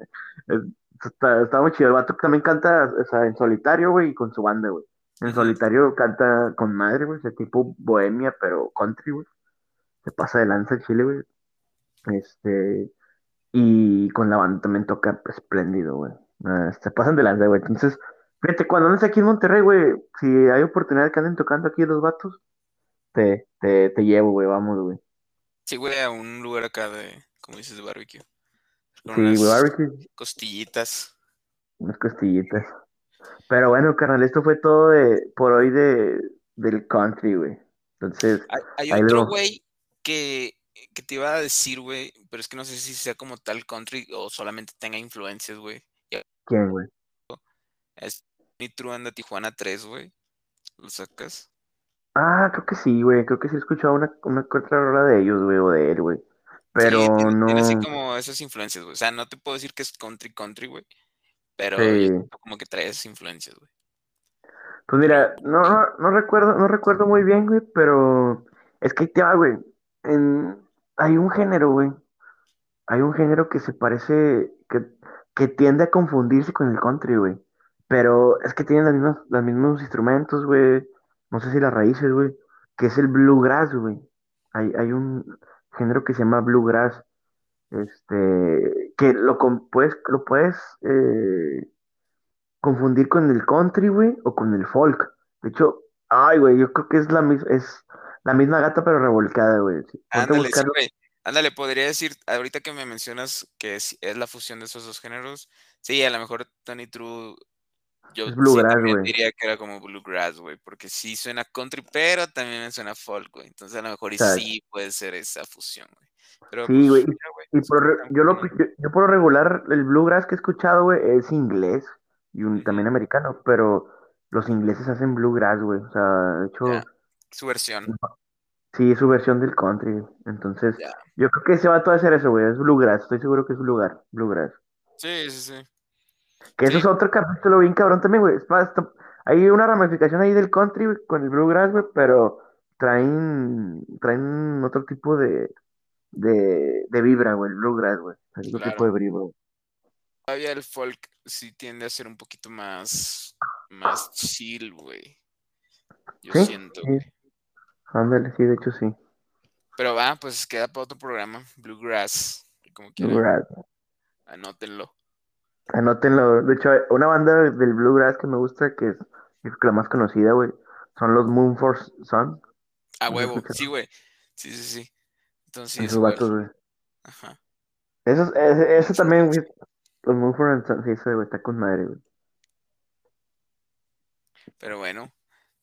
es- está, está muy chido. El vato también canta, o sea, en solitario, güey, y con su banda, güey. En solitario canta con madre, güey, ese tipo bohemia, pero country, güey. Se pasa de lanza el chile, güey. Este, y con la banda también toca espléndido, güey. Ah, se pasan de lanza, güey. Entonces, fíjate, cuando andes aquí en Monterrey, güey, si hay oportunidad de que anden tocando aquí los vatos, te, te, te llevo, güey, vamos, güey. Sí, güey, a un lugar acá de, como dices, de barbecue. Con Sí, güey, barbecue, costillitas. unas costillitas. Pero bueno, carnal, esto fue todo de, por hoy de, del country, güey. Entonces, Hay, otro güey que, que te iba a decir, güey, pero es que no sé si sea como tal country o solamente tenga influencias, güey. ¿Quién, güey? Es Nitro anda Tijuana 3, güey. ¿Lo sacas? Ah, creo que sí, güey. Creo que sí he escuchado una, una otra rola de ellos, güey, o de él, güey. Sí, Pero tiene, tiene así no como esas influencias, güey. O sea, no te puedo decir que es country, country, güey. Pero siento como que trae esas influencias, güey. Pues mira, no, no, no recuerdo, no recuerdo muy bien, güey, pero es que ahí te va, güey. En... Hay un género, güey. Hay un género que se parece, que, que tiende a confundirse con el country, güey. Pero es que tienen las mismas, los mismos instrumentos, güey. No sé si las raíces, güey. Que es el bluegrass, güey. Hay, hay un género que se llama bluegrass. Este, que lo, puedes, lo puedes eh, confundir con el country, güey, o con el folk. De hecho, ay, güey, yo creo que es la, es la misma gata pero revolcada, güey. Sí, ándale, sí, buscarlo. güey. Ándale, podría decir, ahorita que me mencionas que es, es la fusión de esos dos géneros. Sí, a lo mejor Tony True Yo sí bluegrass, también güey. diría que era como bluegrass, güey, porque sí suena country, pero también me suena folk, güey. Entonces a lo mejor sí puede ser esa fusión, güey. Pero sí, güey. pues, güey, Y, y se por, yo, lo, yo, yo por lo regular, el bluegrass que he escuchado, güey, es inglés y un, también americano, pero los ingleses hacen bluegrass, güey. O sea, de Ya. hecho, Su versión. Sí, su versión del country. Entonces, Ya. yo creo que ese va a hacer eso, güey. Es bluegrass. Estoy seguro que es lugar, bluegrass. Sí, sí, sí. Que eso Sí, es otro capítulo bien cabrón también, güey. Hay una ramificación ahí del country, güey, con el bluegrass, güey, pero traen, traen otro tipo de, de, de vibra, güey, el bluegrass, güey. Otro tipo de vibra. güey. Todavía el folk sí tiende a ser un poquito más, más chill, güey. Yo Sí, siento, sí, güey. ándale, sí, de hecho sí. Pero va, pues queda para otro programa, Bluegrass, como quieran, Bluegrass. anótenlo. Anótenlo. De hecho, una banda del bluegrass que me gusta, que es la más conocida, güey, son los Moonford Son. A ¿Has huevo, sí, güey. Sí, sí, sí. Entonces Esos vatos, güey. Ajá. Eso, ese también, güey. Los Mumford Sons, sí, ese, güey, está con madre, güey. Pero bueno,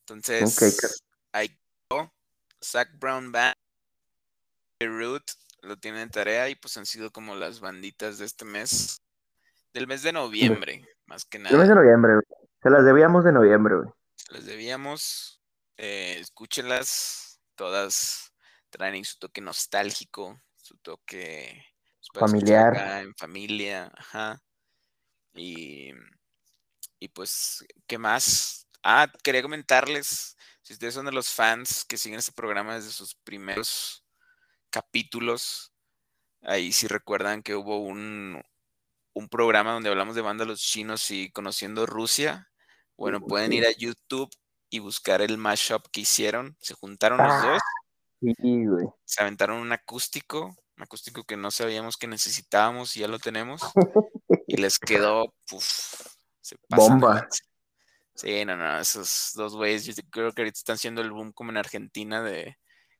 entonces ahí quedó. Zach Brown Band, The Root, lo tienen en tarea y pues han sido como las banditas de este mes, del mes de noviembre, más que el mes de nada. noviembre, güey. Se las debíamos de noviembre, güey. Les debíamos, eh, escúchenlas, todas traen su toque nostálgico, su toque pues, Familiar. acá en familia, ajá. Y, y pues, ¿qué más? Ah, quería comentarles, si ustedes son de los fans que siguen este programa desde sus primeros capítulos, ahí sí recuerdan que hubo un, un programa donde hablamos de bandas chinos y conociendo Rusia. Bueno, pueden ir a YouTube y buscar el mashup que hicieron. Se juntaron los Ah, dos, sí, güey. se aventaron un acústico, un acústico que no sabíamos que necesitábamos y ya lo tenemos. (laughs) Y les quedó, puf, se Bomba. Sí, no, no, esos dos güeyes, yo creo que ahorita están haciendo el boom como en Argentina de,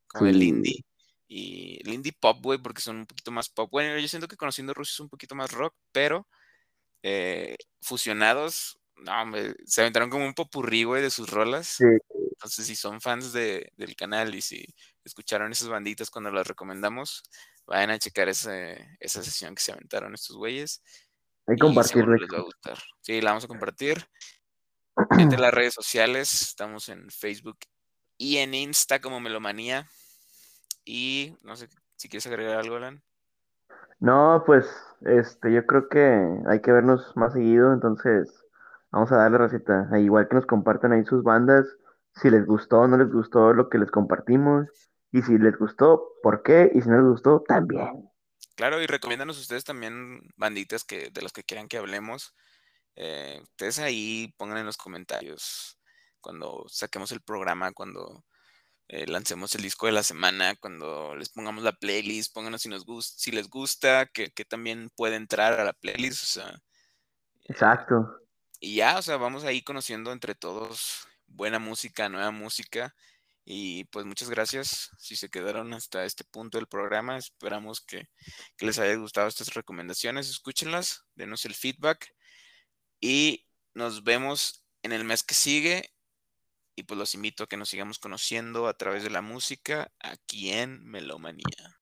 como Sí. indie. Y el indie pop, güey, porque son un poquito más pop. Bueno, yo siento que conociendo Rusia es un poquito más rock, pero eh, fusionados, no, hombre, se aventaron como un popurrí, güey, de sus rolas. Sí. Entonces, si son fans de, del canal y si escucharon esas banditas cuando las recomendamos, vayan a checar ese, esa sesión que se aventaron estos güeyes. Hay que les va a gustar. Sí, la vamos a compartir. Entre (clears throat) las redes sociales, estamos en Facebook y en Insta como Melomanía. Y no sé si quieres agregar algo, Alan. No, pues, este, yo creo que hay que vernos más seguido, entonces vamos a darle receta. Ah, Igual que nos compartan ahí sus bandas, si les gustó o no les gustó lo que les compartimos, y si les gustó, ¿por qué? Y si no les gustó, también. Claro, y recomiéndanos ustedes también banditas que, de las que quieran que hablemos. Eh, ustedes ahí pongan en los comentarios cuando saquemos el programa, cuando eh, lancemos el disco de la semana, cuando les pongamos la playlist, pónganos si, nos gust si les gusta, que, que también puede entrar a la playlist, o sea, eh, Exacto. y ya, o sea, vamos ahí conociendo entre todos buena música, nueva música. Y pues muchas gracias si se quedaron hasta este punto del programa. Esperamos que, que les haya gustado estas recomendaciones. Escúchenlas, denos el feedback y nos vemos en el mes que sigue. Y pues los invito a que nos sigamos conociendo a través de la música aquí en Melomanía.